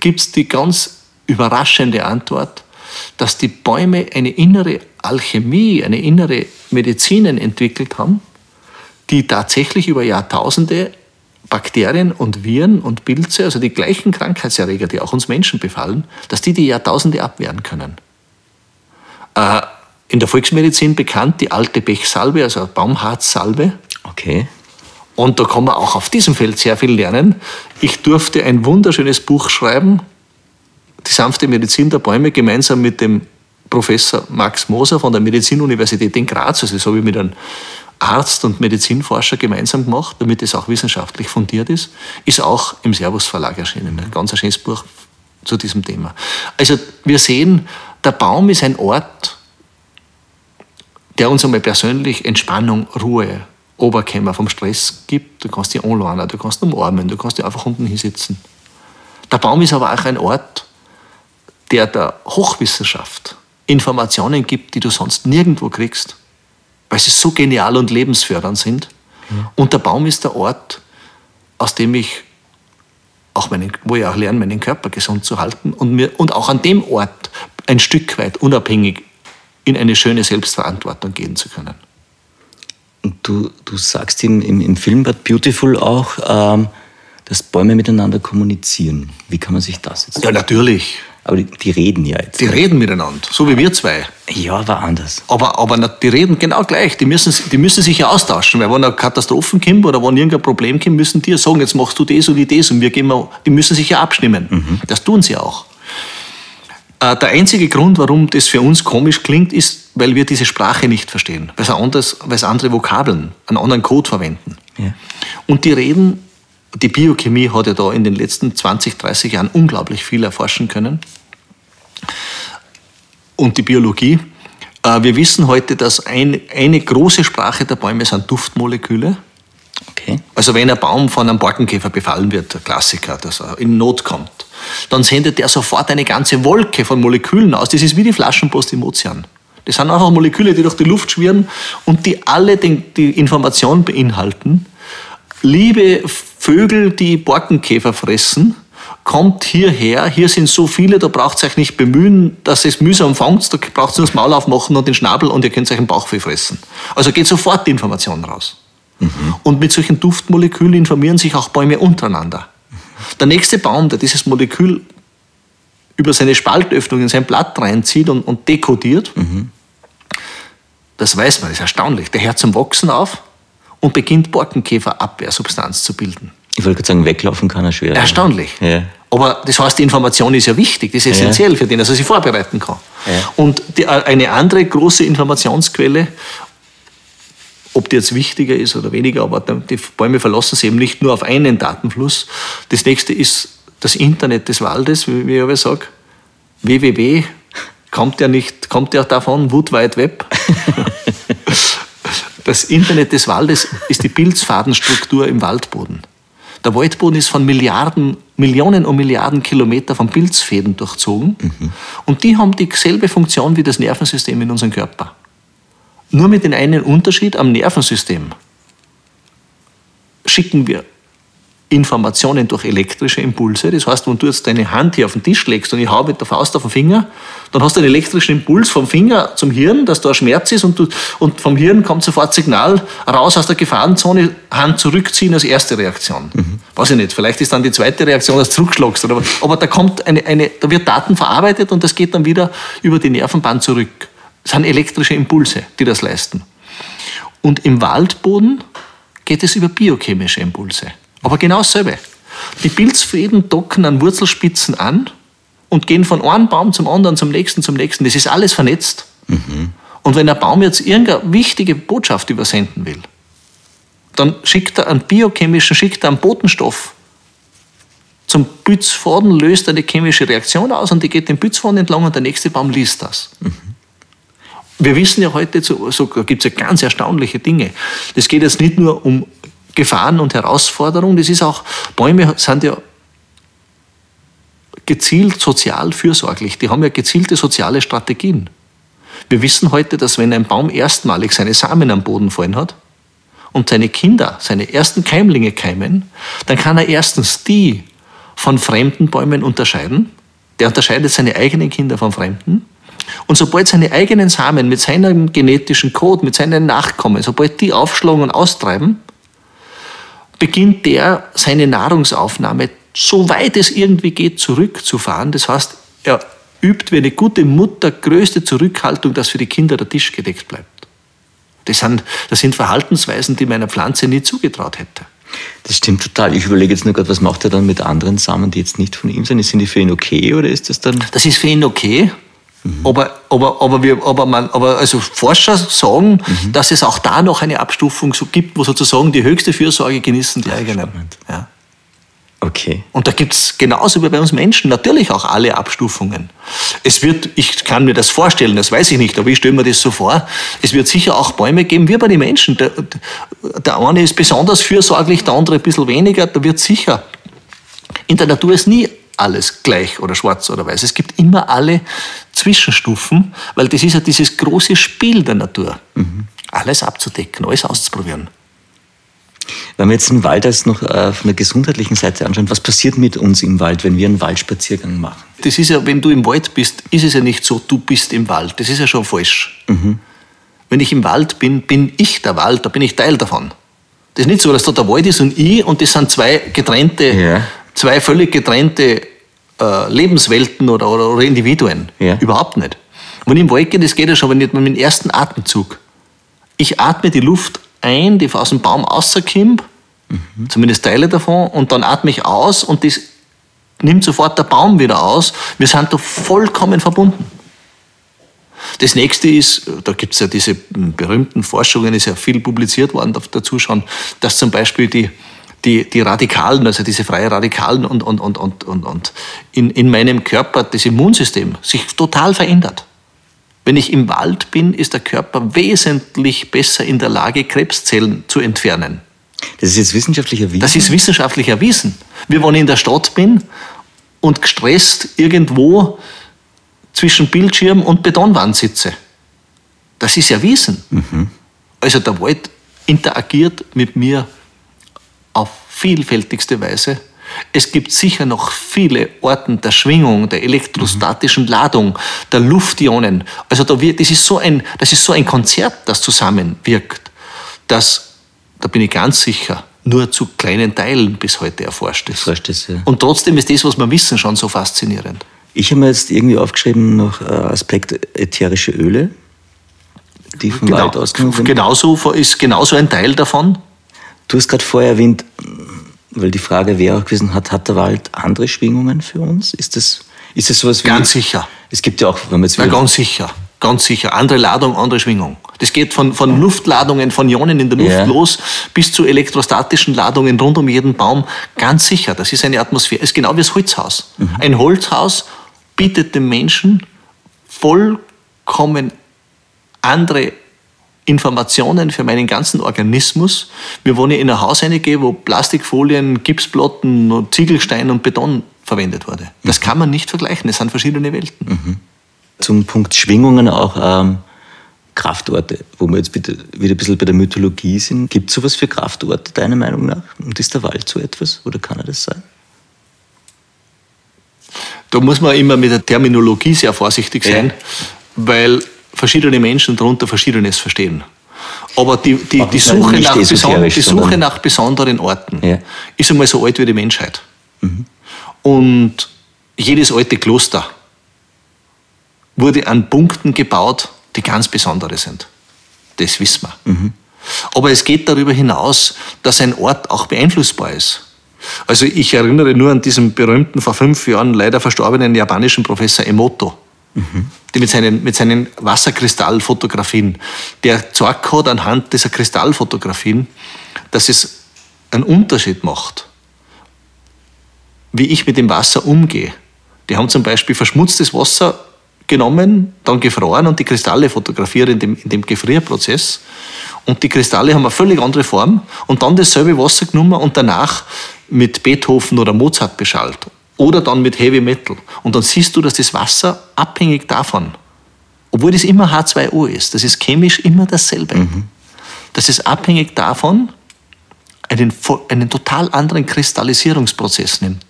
gibt es die ganz überraschende Antwort, dass die Bäume eine innere Alchemie, eine innere Medizinen entwickelt haben, die tatsächlich über Jahrtausende Bakterien und Viren und Pilze, also die gleichen Krankheitserreger, die auch uns Menschen befallen, dass die die Jahrtausende abwehren können. Äh, in der Volksmedizin bekannt die alte Pechsalbe, also Baumharzsalbe. Okay. Und da kann man auch auf diesem Feld sehr viel lernen. Ich durfte ein wunderschönes Buch schreiben, Die sanfte Medizin der Bäume, gemeinsam mit dem Professor Max Moser von der Medizinuniversität in Graz. Also das habe ich mit einem Arzt und Medizinforscher gemeinsam gemacht, damit es auch wissenschaftlich fundiert ist. Ist auch im Servus Verlag erschienen. Ein ganz schönes Buch zu diesem Thema. Also wir sehen, der Baum ist ein Ort, der uns einmal persönlich Entspannung, Ruhe, Oberkämmer vom Stress gibt. Du kannst dich anlernen, du kannst umarmen, du kannst dich einfach unten hinsetzen. Der Baum ist aber auch ein Ort, der der Hochwissenschaft Informationen gibt, die du sonst nirgendwo kriegst, weil sie so genial und lebensfördernd sind. Ja. Und der Baum ist der Ort, aus dem ich auch meinen, wo ich auch lerne, meinen Körper gesund zu halten und, mir, und auch an dem Ort ein Stück weit unabhängig in eine schöne Selbstverantwortung gehen zu können. Und du, du sagst im, im, im Film But Beautiful auch, ähm, dass Bäume miteinander kommunizieren. Wie kann man sich das jetzt Ja, natürlich. Aber die, die, reden ja jetzt. Die reden miteinander, so wie wir zwei. Ja, aber anders. Aber, aber die reden genau gleich. Die müssen, die müssen sich ja austauschen, weil wenn eine Katastrophe kommt oder wenn irgendein Problem kommt, müssen die sagen, jetzt machst du das und das und wir gehen mal, die müssen sich ja abstimmen. Mhm. Das tun sie auch. Äh, der einzige Grund, warum das für uns komisch klingt, ist, weil wir diese Sprache nicht verstehen, weil sie, anders, weil sie andere Vokabeln, einen anderen Code verwenden. Ja. Und die reden die Biochemie hat ja da in den letzten 20, 30 Jahren unglaublich viel erforschen können. Und die Biologie. Äh, wir wissen heute, dass ein, eine große Sprache der Bäume sind Duftmoleküle. Okay. Also wenn ein Baum von einem Borkenkäfer befallen wird, der Klassiker, dass er in Not kommt, dann sendet er sofort eine ganze Wolke von Molekülen aus. Das ist wie die Flaschenpost im Ozean. Das sind einfach Moleküle, die durch die Luft schwirren und die alle den, die Information beinhalten. Liebe Vögel, die Borkenkäfer fressen, kommt hierher, hier sind so viele, da braucht ihr euch nicht bemühen, dass ihr es mühsam fangt, da braucht ihr nur das Maul aufmachen und den Schnabel und ihr könnt euch einen Bauchfell fressen. Also geht sofort die Information raus. Mhm. Und mit solchen Duftmolekülen informieren sich auch Bäume untereinander. Der nächste Baum, der dieses Molekül über seine Spaltöffnung in sein Blatt reinzieht und, und dekodiert, mhm. das weiß man, das ist erstaunlich. Der hört zum Wachsen auf und beginnt Borkenkäferabwehrsubstanz zu bilden. Ich wollte gerade sagen, weglaufen kann er schwer. Erstaunlich. Ja. Aber das heißt, die Information ist ja wichtig, das ist essentiell ja. für den, dass er sich vorbereiten kann. Ja. Und die, äh, eine andere große Informationsquelle, ob die jetzt wichtiger ist oder weniger, aber die Bäume verlassen sich eben nicht nur auf einen Datenfluss. Das nächste ist das Internet des Waldes, wie ich aber sage. www kommt ja nicht, kommt ja davon, Wood Wide Web. Das Internet des Waldes ist die Pilzfadenstruktur im Waldboden. Der Waldboden ist von Milliarden, Millionen und Milliarden Kilometer von Pilzfäden durchzogen. Mhm. Und die haben dieselbe Funktion wie das Nervensystem in unserem Körper. Nur mit dem einen Unterschied am Nervensystem schicken wir Informationen durch elektrische Impulse. Das heißt, wenn du jetzt deine Hand hier auf den Tisch legst und ich habe mit der Faust auf den Finger, dann hast du einen elektrischen Impuls vom Finger zum Hirn, dass da ein Schmerz ist und, du, und vom Hirn kommt sofort Signal raus aus der Gefahrenzone, Hand zurückziehen als erste Reaktion. Mhm. Weiß ich nicht, vielleicht ist dann die zweite Reaktion, dass du zurückschlagst. Aber, aber da, kommt eine, eine, da wird Daten verarbeitet und das geht dann wieder über die Nervenbahn zurück. Das sind elektrische Impulse, die das leisten. Und im Waldboden geht es über biochemische Impulse. Aber genau dasselbe. Die Pilzfäden docken an Wurzelspitzen an und gehen von einem Baum zum anderen, zum nächsten, zum nächsten. Das ist alles vernetzt. Mhm. Und wenn ein Baum jetzt irgendeine wichtige Botschaft übersenden will, dann schickt er einen biochemischen, schickt er einen Botenstoff zum Bützfaden, löst eine chemische Reaktion aus und die geht den Bützfaden entlang und der nächste Baum liest das. Mhm. Wir wissen ja heute, so, so gibt es ja ganz erstaunliche Dinge. Das geht jetzt nicht nur um Gefahren und Herausforderungen. Das ist auch, Bäume sind ja gezielt sozial fürsorglich. Die haben ja gezielte soziale Strategien. Wir wissen heute, dass wenn ein Baum erstmalig seine Samen am Boden fallen hat und seine Kinder, seine ersten Keimlinge keimen, dann kann er erstens die von fremden Bäumen unterscheiden. Der unterscheidet seine eigenen Kinder von fremden. Und sobald seine eigenen Samen mit seinem genetischen Code, mit seinen Nachkommen, sobald die aufschlagen und austreiben, beginnt der seine Nahrungsaufnahme, so weit es irgendwie geht, zurückzufahren. Das heißt, er übt wie eine gute Mutter größte Zurückhaltung, dass für die Kinder der Tisch gedeckt bleibt. Das sind, das sind Verhaltensweisen, die meiner Pflanze nie zugetraut hätte. Das stimmt total. Ich überlege jetzt nur gerade, was macht er dann mit anderen Samen, die jetzt nicht von ihm sind? Sind die für ihn okay oder ist das dann? Das ist für ihn okay. Mhm. Aber, aber, aber, wir, aber, man, aber also Forscher sagen, mhm. dass es auch da noch eine Abstufung so gibt, wo sozusagen die höchste Fürsorge genießen die eigenen. Ja. Okay. Und da gibt es genauso wie bei uns Menschen natürlich auch alle Abstufungen. Es wird, ich kann mir das vorstellen, das weiß ich nicht, aber ich stelle mir das so vor, es wird sicher auch Bäume geben, wie bei den Menschen. Der, der eine ist besonders fürsorglich, der andere ein bisschen weniger. Da wird sicher, in der Natur ist nie alles gleich oder schwarz oder weiß. Es gibt immer alle Zwischenstufen, weil das ist ja dieses große Spiel der Natur. Alles abzudecken, alles auszuprobieren. Wenn wir jetzt den Wald als noch äh, von der gesundheitlichen Seite anschauen, was passiert mit uns im Wald, wenn wir einen Waldspaziergang machen? Das ist ja, wenn du im Wald bist, ist es ja nicht so, du bist im Wald. Das ist ja schon falsch. Wenn ich im Wald bin, bin ich der Wald, da bin ich Teil davon. Das ist nicht so, dass da der Wald ist und ich und das sind zwei getrennte, Ja. zwei völlig getrennte äh, Lebenswelten oder, oder, oder Individuen. Ja. Überhaupt nicht. Wenn ich im Wald gehe, das geht ja schon wenn ich mit dem ersten Atemzug. Ich atme die Luft ein, die aus dem Baum rauskommt, zumindest Teile davon, und dann atme ich aus und das nimmt sofort der Baum wieder aus. Wir sind da vollkommen verbunden. Das nächste ist, da gibt es ja diese berühmten Forschungen, ist ja viel publiziert worden dazu schon, dass zum Beispiel die, die, die Radikalen, also diese freie Radikalen und, und, und, und, und, und in, in meinem Körper das Immunsystem sich total verändert. Wenn ich im Wald bin, ist der Körper wesentlich besser in der Lage, Krebszellen zu entfernen. Das ist jetzt wissenschaftlich erwiesen. Das ist wissenschaftlich erwiesen. Wir, wenn ich in der Stadt bin und gestresst irgendwo zwischen Bildschirm und Betonwand sitze, das ist erwiesen. Also der Wald interagiert mit mir auf vielfältigste Weise. Es gibt sicher noch viele Orten der Schwingung, der elektrostatischen Ladung, der Luftionen. Also da wird, das, ist so ein, das ist so ein Konzert, das zusammenwirkt, das, da bin ich ganz sicher, nur zu kleinen Teilen bis heute erforscht ist. Erforscht ist, ja. Und trotzdem ist das, was wir wissen, schon so faszinierend. Ich habe mir jetzt irgendwie aufgeschrieben noch äh, Aspekt ätherische Öle, die vom Wald ausgenommen sind. genauso ist genauso ein Teil davon. Du hast gerade vorher erwähnt, weil die Frage wäre auch gewesen, hat, hat der Wald andere Schwingungen für uns? Ist das, ist das sowas wie... Ganz sicher. Es gibt ja auch, wenn man jetzt Ja, ganz sicher. Ganz sicher. Andere Ladung, andere Schwingung. Das geht von, von Luftladungen, von Ionen in der Luft Ja. los, bis zu elektrostatischen Ladungen rund um jeden Baum. Ganz sicher. Das ist eine Atmosphäre. Ist genau wie das Holzhaus. Ein Holzhaus bietet dem Menschen vollkommen andere Informationen für meinen ganzen Organismus. Wir wollen in ein Haus reingehen, wo Plastikfolien, Gipsplatten, und Ziegelstein und Beton verwendet wurde. Das kann man nicht vergleichen. Es sind verschiedene Welten. Zum Punkt Schwingungen auch ähm, Kraftorte, wo wir jetzt bitte, wieder ein bisschen bei der Mythologie sind. Gibt es sowas für Kraftorte, deiner Meinung nach? Und ist der Wald so etwas oder kann er das sein? Da muss man immer mit der Terminologie sehr vorsichtig sein, weil verschiedene Menschen darunter Verschiedenes verstehen. Aber die, die, die, Suche, nach beson die Suche nach besonderen Orten Ja. ist einmal so alt wie die Menschheit. Und jedes alte Kloster wurde an Punkten gebaut, die ganz besondere sind. Das wissen wir. Aber es geht darüber hinaus, dass ein Ort auch beeinflussbar ist. Also ich erinnere nur an diesen berühmten, vor fünf Jahren leider verstorbenen japanischen Professor Emoto, der mit seinen, mit seinen Wasserkristallfotografien, der gezeigt hat anhand dieser Kristallfotografien, dass es einen Unterschied macht, wie ich mit dem Wasser umgehe. Die haben zum Beispiel verschmutztes Wasser genommen, dann gefroren und die Kristalle fotografiert in dem, in dem Gefrierprozess. Und die Kristalle haben eine völlig andere Form und dann dasselbe Wasser genommen und danach mit Beethoven oder Mozart beschallt. Oder dann mit Heavy Metal. Und dann siehst du, dass das Wasser abhängig davon, obwohl das immer H2O ist, das ist chemisch immer dasselbe, dass es abhängig davon einen, einen total anderen Kristallisierungsprozess nimmt.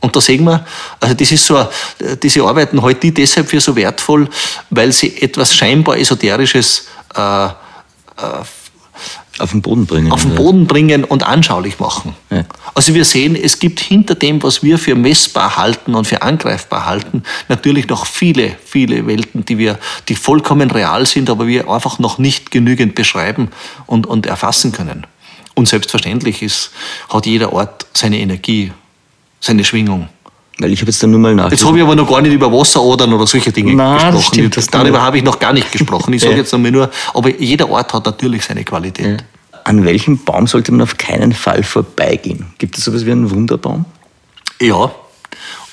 Und da sehen wir, also das ist so, diese Arbeiten halte ich deshalb für so wertvoll, weil sie etwas scheinbar Esoterisches äh, Auf den Boden bringen. auf den? Boden bringen und anschaulich machen. Ja. Also wir sehen, es gibt hinter dem, was wir für messbar halten und für angreifbar halten, natürlich noch viele, viele Welten, die wir, die vollkommen real sind, aber wir einfach noch nicht genügend beschreiben und, und erfassen können. Und selbstverständlich ist, hat jeder Ort seine Energie, seine Schwingung. Weil ich habe jetzt dann nur mal nach. Jetzt habe ich aber noch gar nicht über Wasserodern oder solche Dinge Nein, das gesprochen. stimmt, das Darüber habe ich noch gar nicht gesprochen. Ich sage Ja. jetzt einmal nur, aber jeder Ort hat natürlich seine Qualität. An welchem Baum sollte man auf keinen Fall vorbeigehen? Gibt es sowas wie einen Wunderbaum? Ja.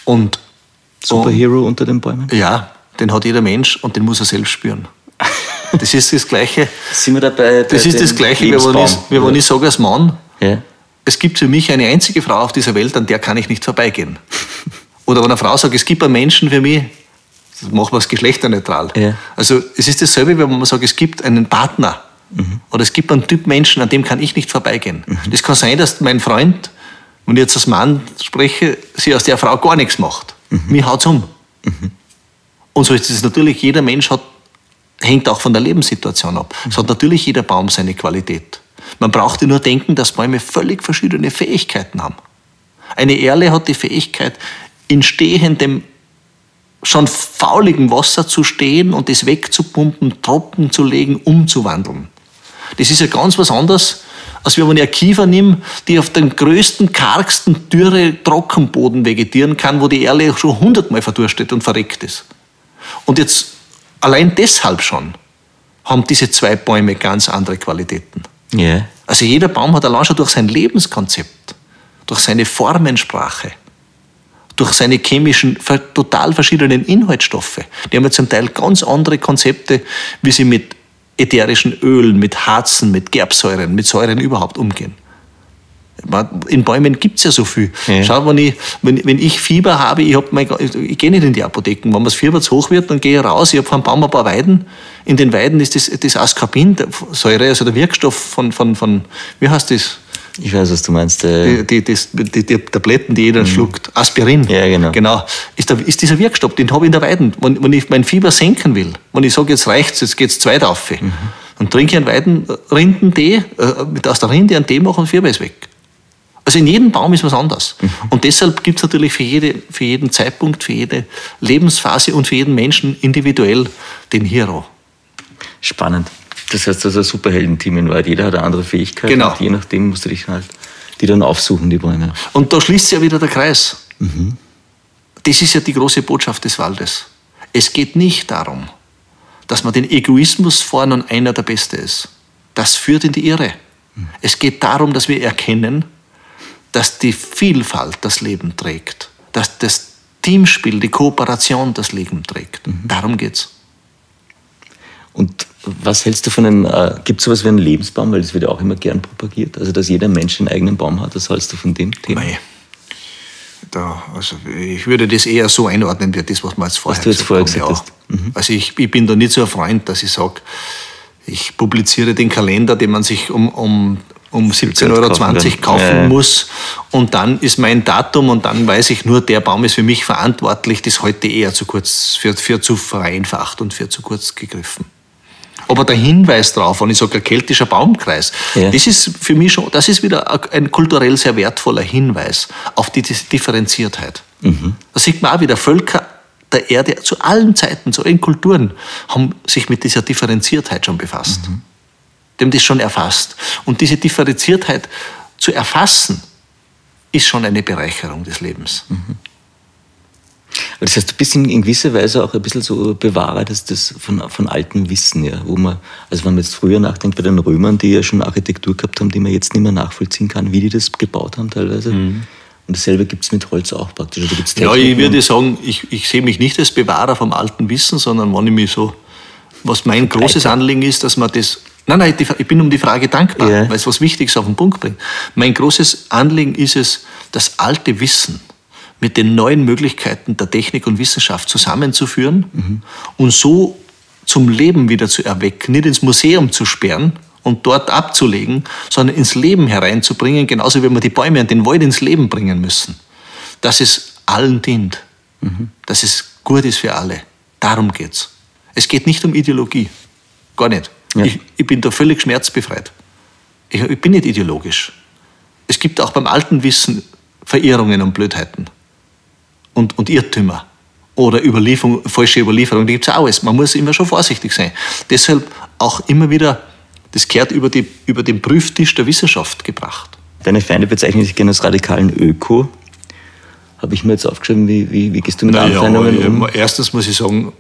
Und Superhero unter den Bäumen? Ja, den hat jeder Mensch und den muss er selbst spüren. Das ist das Gleiche. Sind wir da bei, bei Das ist das Gleiche, wie wenn ich, wie wenn ich sage als Mann, Ja. Es gibt für mich eine einzige Frau auf dieser Welt, an der kann ich nicht vorbeigehen. Oder wenn eine Frau sagt, es gibt einen Menschen für mich, Das machen wir es geschlechterneutral. Ja. Also es ist dasselbe, wenn man sagt, es gibt einen Partner oder es gibt einen Typ Menschen, an dem kann ich nicht vorbeigehen. Das kann sein, dass mein Freund, wenn ich jetzt als Mann spreche, sich aus der Frau gar nichts macht. Mir haut's um. Und so ist es natürlich, jeder Mensch hat, hängt auch von der Lebenssituation ab. Es hat natürlich jeder Baum seine Qualität. Man brauchte nur denken, dass Bäume völlig verschiedene Fähigkeiten haben. Eine Erle hat die Fähigkeit, in stehendem, schon fauligem Wasser zu stehen und es wegzupumpen, Tropfen zu legen, umzuwandeln. Das ist ja ganz was anderes, als wenn ich eine Kiefer nehme, die auf dem größten, kargsten, dürre Trockenboden vegetieren kann, wo die Erle schon hundertmal verdurstet und verreckt ist. Und jetzt allein deshalb schon haben diese zwei Bäume ganz andere Qualitäten. Ja. Also jeder Baum hat allein schon durch sein Lebenskonzept, durch seine Formensprache, durch seine chemischen, total verschiedenen Inhaltsstoffe. Die haben ja zum Teil ganz andere Konzepte, wie sie mit ätherischen Ölen, mit Harzen, mit Gerbsäuren, mit Säuren überhaupt umgehen. In Bäumen gibt es ja so viel. Ja. Schau, wenn ich, wenn, wenn ich Fieber habe, ich, hab mein, ich, ich gehe nicht in die Apotheken. Wenn mir das Fieber zu hoch wird, dann gehe ich raus. Ich habe vom Baum ein paar Weiden. In den Weiden ist das, das Ascorbinsäure, also der Wirkstoff von, von, von, wie heißt das? Ich weiß, was du meinst. Äh, Die, die, die, die Tabletten, die jeder schluckt. Aspirin. Mhm. Ja, genau. Genau. Ist, der, ist dieser Wirkstoff, den habe ich in der Weiden. Wenn, wenn ich mein Fieber senken will, wenn ich sage, jetzt reicht's, jetzt geht's zwei auf, Mhm. dann trinke ich einen Weidenrindentee, äh, mit aus der Rinde einen Tee machen und Fieber ist weg. Also in jedem Baum ist was anderes. Mhm. Und deshalb gibt es natürlich für, jede, für jeden Zeitpunkt, für jede Lebensphase und für jeden Menschen individuell den Hero. spannend. Das heißt, das ist ein Superheldenteam in Wahrheit. Jeder hat eine andere Fähigkeit. Genau. Und je nachdem musst du dich halt die dann aufsuchen, die Bäume. Und da schließt sich ja wieder der Kreis. Das ist ja die große Botschaft des Waldes. Es geht nicht darum, dass man den Egoismus vorn und einer der Beste ist. Das führt in die Irre. Es geht darum, dass wir erkennen, dass die Vielfalt das Leben trägt, dass das Teamspiel, die Kooperation das Leben trägt. Darum geht's. Und was hältst du von einem, äh, gibt es sowas wie einen Lebensbaum, weil das wird ja auch immer gern propagiert, also dass jeder Mensch einen eigenen Baum hat, was hältst du von dem Thema? Mei. Da, also ich würde das eher so einordnen, wie das, was wir jetzt vorher du jetzt vorher gesagt hast. Also ich, ich bin da nicht so ein Freund, dass ich sage, ich publiziere den Kalender, den man sich um, um, um 17,20 Euro kaufen kaufen Ja, muss. Und dann ist mein Datum und dann weiß ich nur, der Baum ist für mich verantwortlich. Das heute eher zu kurz, für, für zu vereinfacht und für zu kurz gegriffen. Aber der Hinweis darauf, wenn ich sage, ein keltischer Baumkreis, Ja. das ist für mich schon, das ist wieder ein kulturell sehr wertvoller Hinweis auf die Differenziertheit. Da sieht man auch wieder, Völker der Erde zu allen Zeiten, zu allen Kulturen, haben sich mit dieser Differenziertheit schon befasst. Die haben das schon erfasst. Und diese Differenziertheit zu erfassen, ist schon eine Bereicherung des Lebens. Aber Das heißt, du bist in, gewisser Weise auch ein bisschen so Bewahrer des, des von, von altem Wissen, ja, wo man, also wenn man jetzt früher nachdenkt bei den Römern, die ja schon Architektur gehabt haben, die man jetzt nicht mehr nachvollziehen kann, wie die das gebaut haben teilweise. Und dasselbe gibt es mit Holz auch praktisch. Also gibt's Ja, ich würde sagen, ich, ich sehe mich nicht als Bewahrer vom alten Wissen, sondern wenn ich mich so, was mein großes Anliegen ist, dass man das, nein, nein, ich bin um die Frage dankbar, Ja. weil es was Wichtiges auf den Punkt bringt. Mein großes Anliegen ist es, das alte Wissen mit den neuen Möglichkeiten der Technik und Wissenschaft zusammenzuführen und so zum Leben wieder zu erwecken, nicht ins Museum zu sperren und dort abzulegen, sondern ins Leben hereinzubringen, genauso wie wir die Bäume und den Wald ins Leben bringen müssen. Dass es allen dient, dass es gut ist für alle. Darum geht's. Es geht nicht um Ideologie. Gar nicht. Ja. Ich, ich bin da völlig schmerzbefreit. Ich, ich bin nicht ideologisch. Es gibt auch beim alten Wissen Verirrungen und Blödheiten und, und Irrtümer oder Überlieferung, falsche Überlieferung, die gibt es auch alles. Man muss immer schon vorsichtig sein. Deshalb auch immer wieder, das kehrt über, die, über den Prüftisch der Wissenschaft gebracht. Deine Feinde bezeichnen sich gerne als radikalen Öko. Habe ich mir jetzt aufgeschrieben, wie, wie, wie gehst du mit Naja, Anfeindungen um? erstens muss ich sagen,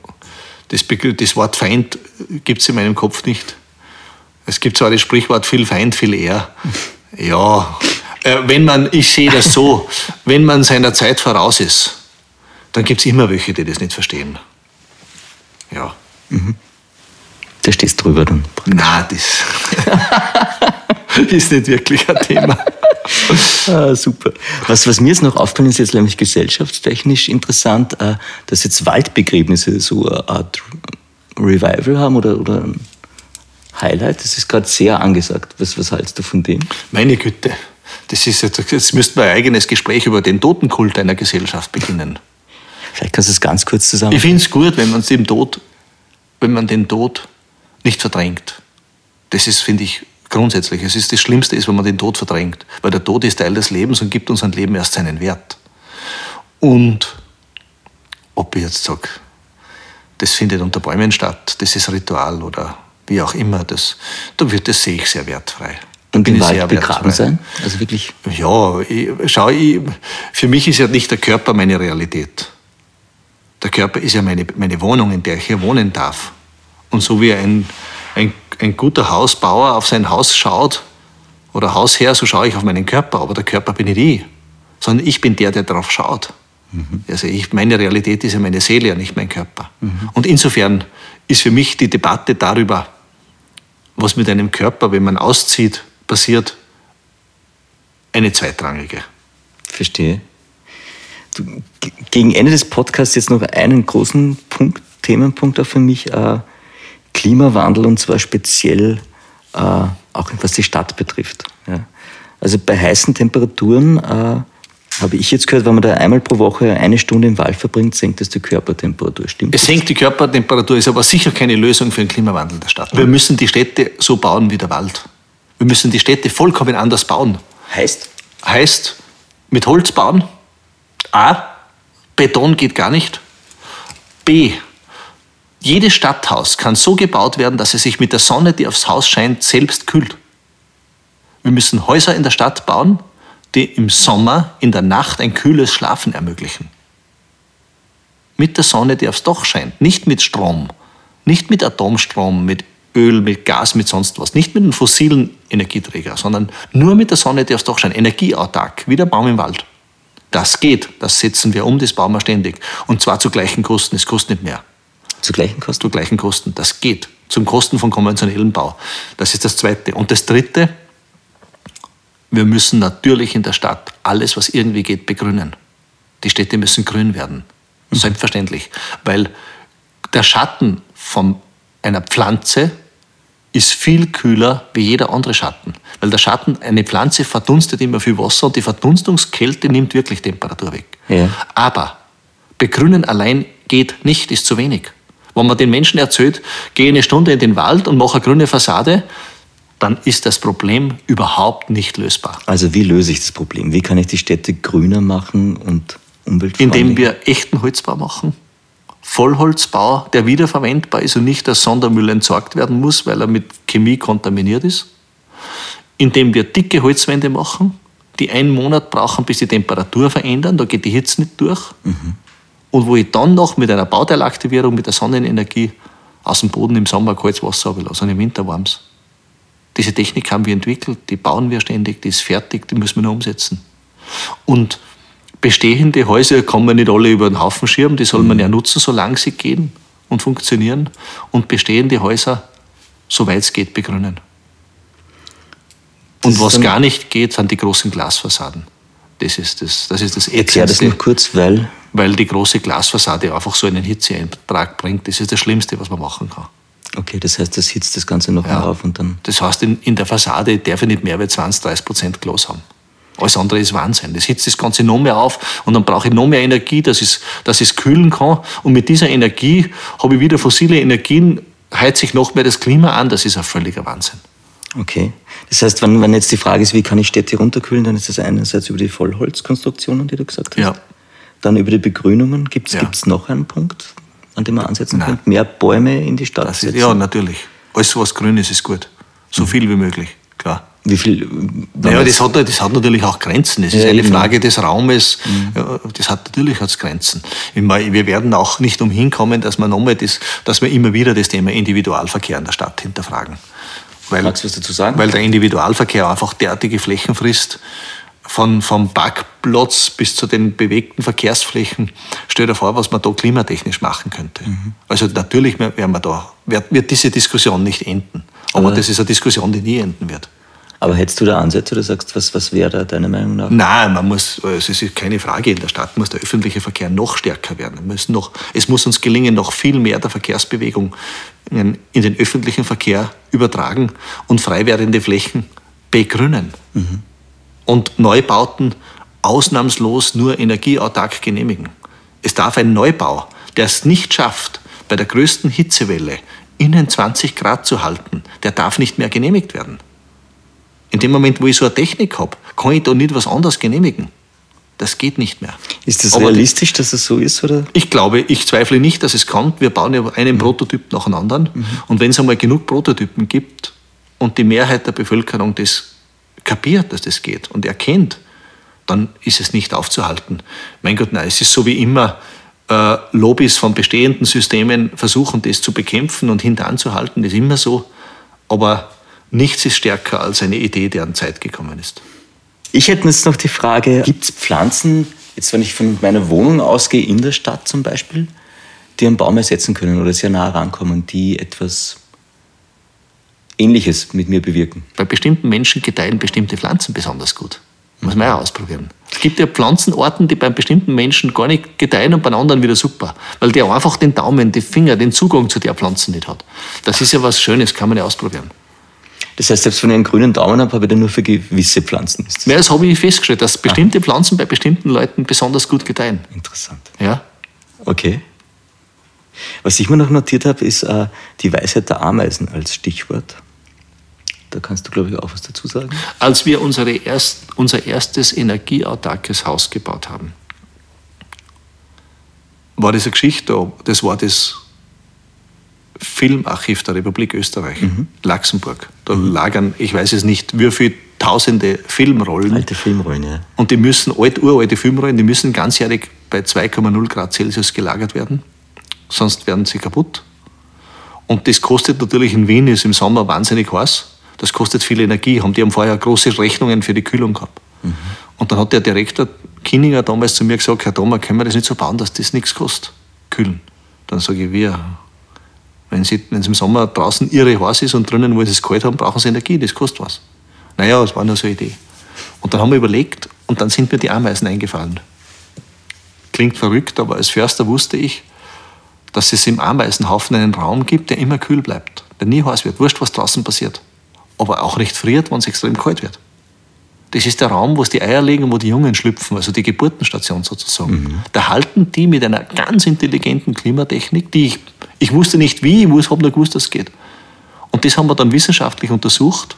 das, das Wort Feind gibt es in meinem Kopf nicht. Es gibt zwar das Sprichwort viel Feind, viel eher. Ja, äh, wenn man, ich sehe das so, wenn man seiner Zeit voraus ist, dann gibt es immer welche, die das nicht verstehen. Ja. Da stehst drüber dann. Na, das ist nicht wirklich ein Thema. ah, super. Was, was mir jetzt noch auffällt, ist jetzt nämlich gesellschaftstechnisch interessant, äh, dass jetzt Waldbegräbnisse so eine Art Revival haben oder, oder ein Highlight. Das ist gerade sehr angesagt. Was, was hältst du von dem? Meine Güte. Das ist jetzt, jetzt müssten wir ein eigenes Gespräch über den Totenkult einer Gesellschaft beginnen. Vielleicht kannst du es ganz kurz zusammen. Ich finde es gut, wenn man den Tod, wenn man den Tod nicht verdrängt. Das ist, finde ich, grundsätzlich. Es ist das Schlimmste ist, wenn man den Tod verdrängt. Weil der Tod ist Teil des Lebens und gibt unserem Leben erst seinen Wert. Und ob ich jetzt sage, das findet unter Bäumen statt, das ist Ritual oder wie auch immer, das, da wird das sehe ich sehr wertfrei. Und im Wald begraben sein? Also wirklich? Ja, ich, schau, ich, für mich ist ja nicht der Körper meine Realität. Der Körper ist ja meine, meine Wohnung, in der ich hier wohnen darf. Und so wie ein, ein, ein guter Hausbauer auf sein Haus schaut, oder Hausherr, so schaue ich auf meinen Körper, aber der Körper bin nicht ich, sondern ich bin der, der darauf schaut. Mhm. Also ich, meine Realität ist ja meine Seele, ja nicht mein Körper. Mhm. Und insofern ist für mich die Debatte darüber, was mit einem Körper, wenn man auszieht, passiert, eine zweitrangige. Verstehe. Du, gegen Ende des Podcasts jetzt noch einen großen Punkt, Themenpunkt auch für mich, äh, Klimawandel und zwar speziell äh, auch was die Stadt betrifft. Ja. Also bei heißen Temperaturen äh, habe ich jetzt gehört, wenn man da einmal pro Woche eine Stunde im Wald verbringt, senkt das die Körpertemperatur. Stimmt Es senkt die Körpertemperatur, ist aber sicher keine Lösung für den Klimawandel der Stadt. Wir müssen die Städte so bauen wie der Wald. Wir müssen die Städte vollkommen anders bauen. Heißt? Heißt, mit Holz bauen. A. Beton geht gar nicht. B. Jedes Stadthaus kann so gebaut werden, dass es sich mit der Sonne, die aufs Haus scheint, selbst kühlt. Wir müssen Häuser in der Stadt bauen, die im Sommer in der Nacht ein kühles Schlafen ermöglichen. Mit der Sonne, die aufs Dach scheint, nicht mit Strom, nicht mit Atomstrom, mit Öl, mit Gas, mit sonst was, nicht mit einem fossilen Energieträger, sondern nur mit der Sonne, die aufs Dach scheint, energieautark, wie der Baum im Wald. Das geht, das setzen wir um, das bauen wir ständig. Und zwar zu gleichen Kosten, es kostet nicht mehr. Zu gleichen Kosten? Zu gleichen Kosten, das geht. Zum Kosten von konventionellem Bau. Das ist das Zweite. Und das Dritte, wir müssen natürlich in der Stadt alles, was irgendwie geht, begrünen. Die Städte müssen grün werden. Mhm. Selbstverständlich. Weil der Schatten von einer Pflanze ist viel kühler wie jeder andere Schatten. Weil der Schatten, eine Pflanze verdunstet immer viel Wasser und die Verdunstungskälte nimmt wirklich Temperatur weg. Ja. Aber begrünen allein geht nicht, ist zu wenig. Wenn man den Menschen erzählt, gehe eine Stunde in den Wald und mache eine grüne Fassade, dann ist das Problem überhaupt nicht lösbar. Also wie löse ich das Problem? Wie kann ich die Städte grüner machen und umweltfreundlicher? Indem wir echten Holzbau machen. Vollholzbau, der wiederverwendbar ist und nicht als Sondermüll entsorgt werden muss, weil er mit Chemie kontaminiert ist. Indem wir dicke Holzwände machen, die einen Monat brauchen, bis die Temperatur verändern, da geht die Hitze nicht durch. Mhm. Und wo ich dann noch mit einer Bauteilaktivierung, mit der Sonnenenergie aus dem Boden im Sommer kaltes Wasser habe und im Winter warmes. Diese Technik haben wir entwickelt, die bauen wir ständig, die ist fertig, die müssen wir nur umsetzen. Und bestehende Häuser kann man nicht alle über den Haufen schirmen, die soll man ja nutzen, solange sie gehen und funktionieren. Und bestehende Häuser, soweit es geht, begrünen. Und was gar nicht geht, sind die großen Glasfassaden. Das ist das, das, ist das Erklär das noch kurz, weil? Weil die große Glasfassade einfach so einen Hitzeeintrag bringt. Das ist das Schlimmste, was man machen kann. Okay, das heißt, das hitzt das Ganze noch ja. mehr auf und dann. Das heißt, in, in der Fassade darf ich nicht mehr als 20, 30 Prozent Glas haben. Alles andere ist Wahnsinn. Das hitzt das Ganze noch mehr auf und dann brauche ich noch mehr Energie, dass ich dass es kühlen kann. Und mit dieser Energie habe ich wieder fossile Energien, heizt sich noch mehr das Klima an. Das ist ein völliger Wahnsinn. Okay. Das heißt, wenn, wenn jetzt die Frage ist, wie kann ich Städte runterkühlen, dann ist das einerseits über die Vollholzkonstruktionen, die du gesagt hast. Ja. Dann über die Begrünungen. Gibt es ja. noch einen Punkt, an dem man ansetzen Nein. könnte? Mehr Bäume in die Stadt setzen? Ja, natürlich. Alles, was grün ist, ist gut. So mhm. viel wie möglich, klar. Wie viel? Naja, das hat, das hat natürlich auch Grenzen. Das ja, ist eine eben. Frage des Raumes. Mhm. Das hat natürlich hat's Grenzen. Wir werden auch nicht umhin kommen, dass wir nochmal das, dass wir immer wieder das Thema Individualverkehr in der Stadt hinterfragen. Weil, Magst du was dazu sagen? Weil der Individualverkehr einfach derartige Flächen frisst, von, vom Parkplatz bis zu den bewegten Verkehrsflächen. Stell dir vor, was man da klimatechnisch machen könnte. Mhm. Also natürlich werden wir da, wird, wird, diese Diskussion nicht enden. Aber, Aber das ist eine Diskussion, die nie enden wird. Aber hättest du da Ansätze oder sagst, was, was wäre da deiner Meinung nach? Nein, man muss, es ist keine Frage, in der Stadt muss der öffentliche Verkehr noch stärker werden. Wir müssen noch, es muss uns gelingen, noch viel mehr der Verkehrsbewegung in, in den öffentlichen Verkehr übertragen und frei werdende Flächen begrünen. Mhm. Und Neubauten ausnahmslos nur energieautark genehmigen. Es darf ein Neubau, der es nicht schafft, bei der größten Hitzewelle innen 20 Grad zu halten, der darf nicht mehr genehmigt werden. In dem Moment, wo ich so eine Technik habe, kann ich da nicht was anderes genehmigen. Das geht nicht mehr. Ist das Aber realistisch, dass es so ist? Oder? Ich glaube, ich zweifle nicht, dass es kommt. Wir bauen ja einen mhm. Prototyp nach dem anderen. Mhm. Und wenn es einmal genug Prototypen gibt und die Mehrheit der Bevölkerung das kapiert, dass das geht und erkennt, dann ist es nicht aufzuhalten. Mein Gott, nein, es ist so wie immer, äh, Lobbys von bestehenden Systemen versuchen, das zu bekämpfen und hinteranzuhalten, das ist immer so. Aber nichts ist stärker als eine Idee, an Zeit gekommen ist. Ich hätte jetzt noch die Frage, gibt es Pflanzen, jetzt wenn ich von meiner Wohnung ausgehe, in der Stadt zum Beispiel, die einen Baum ersetzen können oder sehr nah rankommen, die etwas Ähnliches mit mir bewirken? Bei bestimmten Menschen gedeihen bestimmte Pflanzen besonders gut. Muss man ja ausprobieren. Es gibt ja Pflanzenarten, die bei bestimmten Menschen gar nicht gedeihen und bei anderen wieder super. Weil der einfach den Daumen, die Finger, den Zugang zu der Pflanze nicht hat. Das ist ja was Schönes, kann man ja ausprobieren. Das heißt, selbst wenn ich einen grünen Daumen habe, habe ich den nur für gewisse Pflanzen. Ist das ja, das habe ich festgestellt, dass bestimmte ah. Pflanzen bei bestimmten Leuten besonders gut gedeihen. Interessant. Ja. Okay. Was ich mir noch notiert habe, ist äh, die Weisheit der Ameisen als Stichwort. Da kannst du, glaube ich, auch was dazu sagen. Als wir unsere erst, unser erstes energieautarkes Haus gebaut haben, war das eine Geschichte, das war das Filmarchiv der Republik Österreich, mhm. Luxemburg. Da mhm. lagern, ich weiß es nicht, wie viele tausende Filmrollen. Alte Filmrollen, ja. Und die müssen, alt, uralte Filmrollen, die müssen ganzjährig bei 2,0 Grad Celsius gelagert werden. Sonst werden sie kaputt. Und das kostet natürlich in Wien, ist im Sommer wahnsinnig heiß. Das kostet viel Energie. Die haben vorher große Rechnungen für die Kühlung gehabt. Mhm. Und dann hat der Direktor Kinninger damals zu mir gesagt, Herr Thomas, können wir das nicht so bauen, dass das nichts kostet, kühlen. Dann sage ich, wir, wenn, es im Sommer draußen irre heiß ist und drinnen sie es kalt haben, brauchen sie Energie, das kostet was. Naja, das war nur so eine Idee. Und dann haben wir überlegt und dann sind mir die Ameisen eingefallen. Klingt verrückt, aber als Förster wusste ich, dass es im Ameisenhaufen einen Raum gibt, der immer kühl bleibt, der nie heiß wird, wurscht, was draußen passiert. Aber auch nicht friert, wenn es extrem kalt wird. Das ist der Raum, wo es die Eier legen und wo die Jungen schlüpfen, also die Geburtenstation sozusagen. Mhm. Da halten die mit einer ganz intelligenten Klimatechnik, die ich ich wusste nicht wie, ich habe nur gewusst, dass es geht. Und das haben wir dann wissenschaftlich untersucht.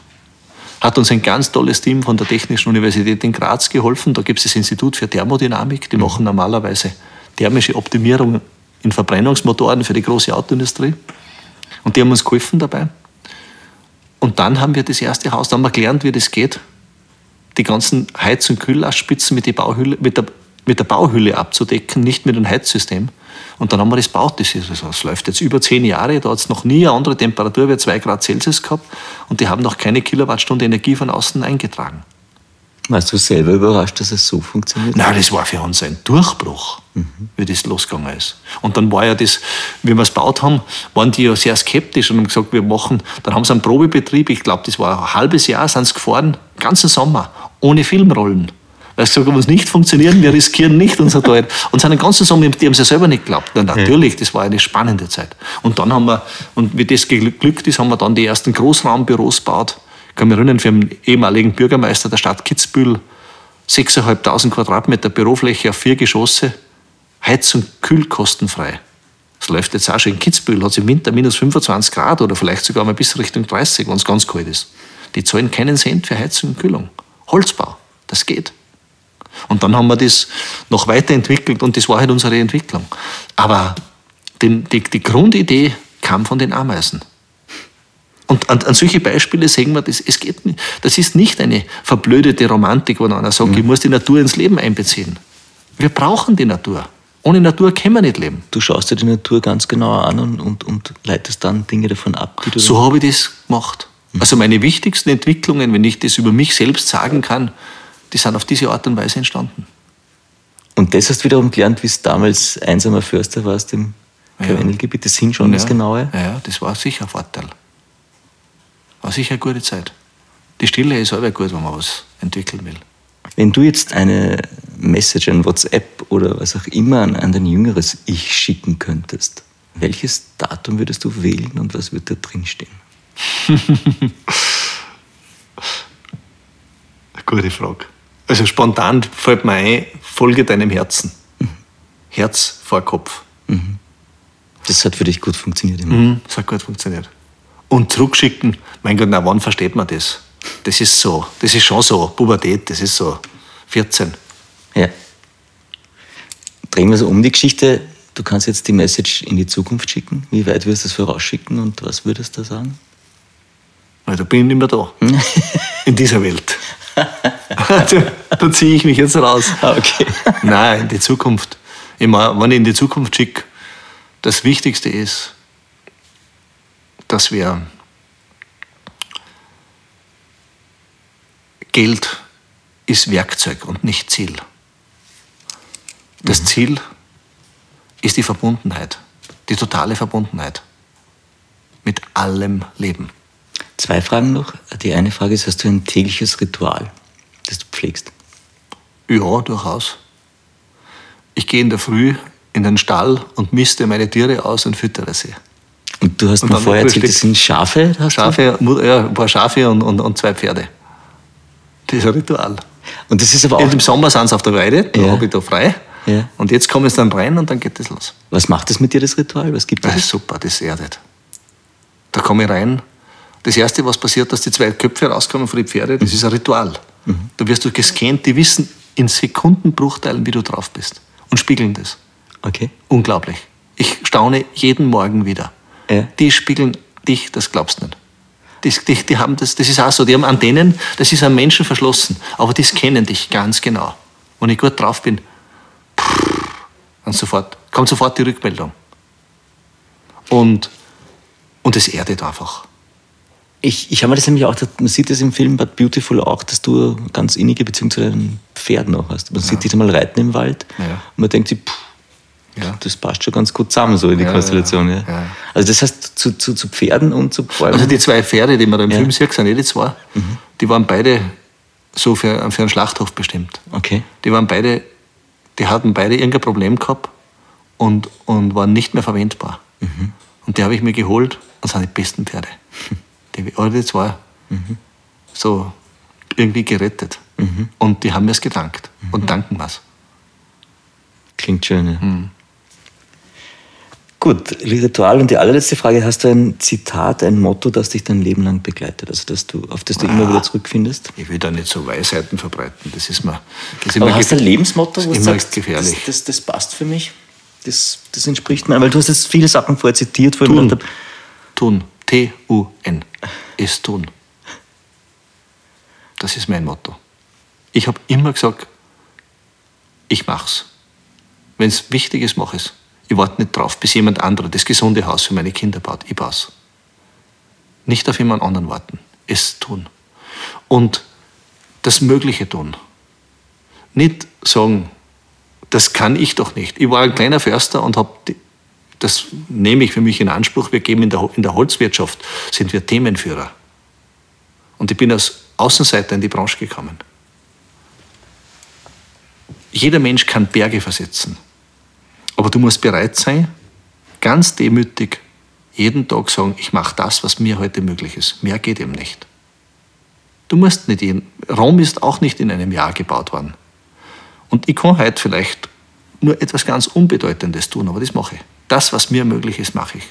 Hat uns ein ganz tolles Team von der Technischen Universität in Graz geholfen. Da gibt es das Institut für Thermodynamik. Die mhm. machen normalerweise thermische Optimierung in Verbrennungsmotoren für die große Autoindustrie. Und die haben uns geholfen dabei. Und dann haben wir das erste Haus, dann haben wir gelernt, wie das geht. Die ganzen Heiz- und Kühllastspitzen mit, mit, der, mit der Bauhülle abzudecken, nicht mit einem Heizsystem. Und dann haben wir das gebaut. Das, ist, das läuft jetzt über zehn Jahre. Da hat es noch nie eine andere Temperatur wie 2 Grad Celsius gehabt. Und die haben noch keine Kilowattstunde Energie von außen eingetragen. Warst du selber überrascht, dass es so funktioniert? Nein, das war für uns ein Durchbruch, mhm. wie das losgegangen ist. Und dann war ja das, wie wir es gebaut haben, waren die ja sehr skeptisch und haben gesagt, wir machen, dann haben sie einen Probebetrieb, ich glaube, das war ein halbes Jahr, sind sie gefahren, ganzen Sommer, ohne Filmrollen. Weil sie gesagt haben, es nicht funktionieren, wir riskieren nicht unser Teil. Und seinen ganzen Sommer, die haben es ja selber nicht geglaubt. Na, natürlich, das war eine spannende Zeit. Und dann haben wir, und wie das geglückt ist, haben wir dann die ersten Großraumbüros gebaut. Kann mich erinnern, für den ehemaligen Bürgermeister der Stadt Kitzbühel, 6.500 Quadratmeter Bürofläche auf vier Geschosse, Heizung, Kühl kostenfrei. Das läuft jetzt auch schon in Kitzbühel, hat es im Winter minus 25 Grad oder vielleicht sogar mal bis Richtung 30, wenn es ganz kalt ist. Die zahlen keinen Cent für Heizung und Kühlung. Holzbau, das geht. Und dann haben wir das noch weiterentwickelt und das war halt unsere Entwicklung. Aber den, die, die Grundidee kam von den Ameisen. Und an, an, solche Beispiele sehen wir, das, es geht nicht, das ist nicht eine verblödete Romantik, wo einer sagt, mhm. ich muss die Natur ins Leben einbeziehen. Wir brauchen die Natur. Ohne Natur können wir nicht leben. Du schaust dir die Natur ganz genau an und, und, und leitest dann Dinge davon ab. Die du so habe ich das gemacht. Mhm. Also meine wichtigsten Entwicklungen, wenn ich das über mich selbst sagen kann, die sind auf diese Art und Weise entstanden. Und das hast du wiederum gelernt, wie es damals einsamer Förster war aus dem Karwendelgebiet, das Hinschauen, ja, das Genaue? Ja, das war sicher ein Vorteil. War sicher eine gute Zeit. Die Stille ist aber gut, wenn man was entwickeln will. Wenn du jetzt eine Message, ein WhatsApp oder was auch immer an, an dein jüngeres Ich schicken könntest, welches Datum würdest du wählen und was würde da drinstehen? Gute Frage. Also spontan fällt mir ein, folge deinem Herzen. Mhm. Herz vor Kopf. Mhm. Das hat für dich gut funktioniert immer. Mhm, das hat gut funktioniert. Und zurückschicken, mein Gott, na wann versteht man das? Das ist so, das ist schon so, Pubertät, das ist so 14. Ja. Drehen wir so um die Geschichte. Du kannst jetzt die Message in die Zukunft schicken. Wie weit wirst du das vorausschicken und was würdest du da sagen? Weil da bin ich nicht mehr da. in dieser Welt. da, da ziehe ich mich jetzt raus. Ah, okay. Nein, in die Zukunft. Ich meine, wenn ich in die Zukunft schicke, das Wichtigste ist, dass wir Geld ist Werkzeug und nicht Ziel. Das mhm. Ziel ist die Verbundenheit, die totale Verbundenheit mit allem Leben. Zwei Fragen noch. Die eine Frage ist, hast du ein tägliches Ritual, das du pflegst? Ja, durchaus. Ich gehe in der Früh in den Stall und misste meine Tiere aus und füttere sie. Und du hast und mir vorher erzählt, das sind Schafe? Schafe, ja, ein paar Schafe und, und, und zwei Pferde. Das ist ein Ritual. Und das ist aber auch. Und Im Sommer sind sie auf der Weide, da ja. habe ich da frei. Ja. Und jetzt kommen sie dann rein und dann geht das los. Was macht das mit dir, das Ritual? Was gibt das? Das ist super, das erdet. Da komme ich rein. Das Erste, was passiert, dass die zwei Köpfe rauskommen von den Pferden, das mhm. ist ein Ritual. Mhm. Da wirst du gescannt, die wissen in Sekundenbruchteilen, wie du drauf bist. Und spiegeln das. Okay. Unglaublich. Ich staune jeden Morgen wieder. Ja. Die spiegeln dich, das glaubst du nicht. Die, die, die, haben das, das ist auch so, die haben Antennen, das ist an Menschen verschlossen, aber die scannen dich ganz genau. Wenn ich gut drauf bin, dann sofort, kommt sofort die Rückmeldung. Und, und es erdet einfach. Ich, ich habe mir das nämlich auch, man sieht das im Film But Beautiful auch, dass du ganz innige Beziehung zu deinen Pferden noch hast. Man ja. sieht dich einmal reiten im Wald ja. und man denkt sich, pff, ja. Das passt schon ganz gut zusammen, so in die ja, Konstellation. Ja. ja. Also das heißt, zu, zu, zu, Pferden und zu Bäumen? Also die zwei Pferde, die man da im Film sieht, sind eh die zwei. Mhm. Die waren beide so für, für einen Schlachthof bestimmt. Okay. Die waren beide, die hatten beide irgendein Problem gehabt und, und waren nicht mehr verwendbar. Mhm. Und die habe ich mir geholt und sind die besten Pferde. Die, alle die zwei. Mhm. So irgendwie gerettet. Mhm. Und die haben mir es gedankt und mhm. danken was. Klingt schön, ja. Gut, Ritual. Und die allerletzte Frage, hast du ein Zitat, ein Motto, das dich dein Leben lang begleitet, also dass du, auf das du ah, immer wieder zurückfindest? Ich will da nicht so Weisheiten verbreiten, das ist mir das ist Aber hast du ein Lebensmotto, wo du sagst, gefährlich. Das, das, das, passt für mich, das, das entspricht mir, weil du hast jetzt viele Sachen vorher zitiert. Vor tun, tun, T-U-N, ist tun. Das ist mein Motto. Ich habe immer gesagt, ich mach's. Wenn es wichtig ist, mache ich es. Ich warte nicht drauf, bis jemand anderer das gesunde Haus für meine Kinder baut. Ich baue es. Nicht auf jemand anderen warten. Es tun. Und das Mögliche tun. Nicht sagen, das kann ich doch nicht. Ich war ein kleiner Förster und habe, das nehme ich für mich in Anspruch, wir geben in der, in der Holzwirtschaft, sind wir Themenführer. Und ich bin als Außenseiter in die Branche gekommen. Jeder Mensch kann Berge versetzen. Aber du musst bereit sein, ganz demütig jeden Tag sagen, ich mache das, was mir heute möglich ist. Mehr geht eben nicht. Du musst nicht jeden. Rom ist auch nicht in einem Jahr gebaut worden. Und ich kann heute vielleicht nur etwas ganz Unbedeutendes tun, aber das mache ich. Das, was mir möglich ist, mache ich.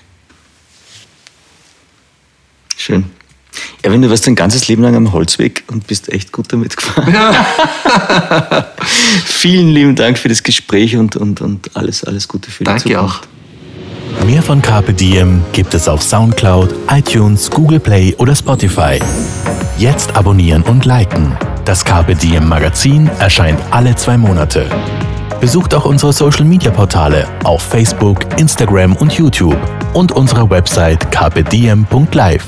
Schön. Erwin, du warst dein ganzes Leben lang am Holzweg und bist echt gut damit gefahren. Ja. Vielen lieben Dank für das Gespräch und, und, und alles, alles Gute für die Danke Zukunft. auch. Mehr von Carpe Diem gibt es auf Soundcloud, iTunes, Google Play oder Spotify. Jetzt abonnieren und liken. Das Carpe Diem Magazin erscheint alle zwei Monate. Besucht auch unsere Social Media Portale auf Facebook, Instagram und YouTube und unsere Website carpediem.live.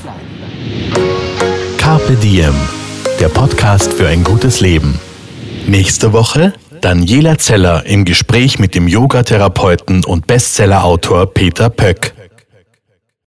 Carpe Diem, der Podcast für ein gutes Leben. Nächste Woche Daniela Zeller im Gespräch mit dem Yogatherapeuten und Bestsellerautor Peter Pöck.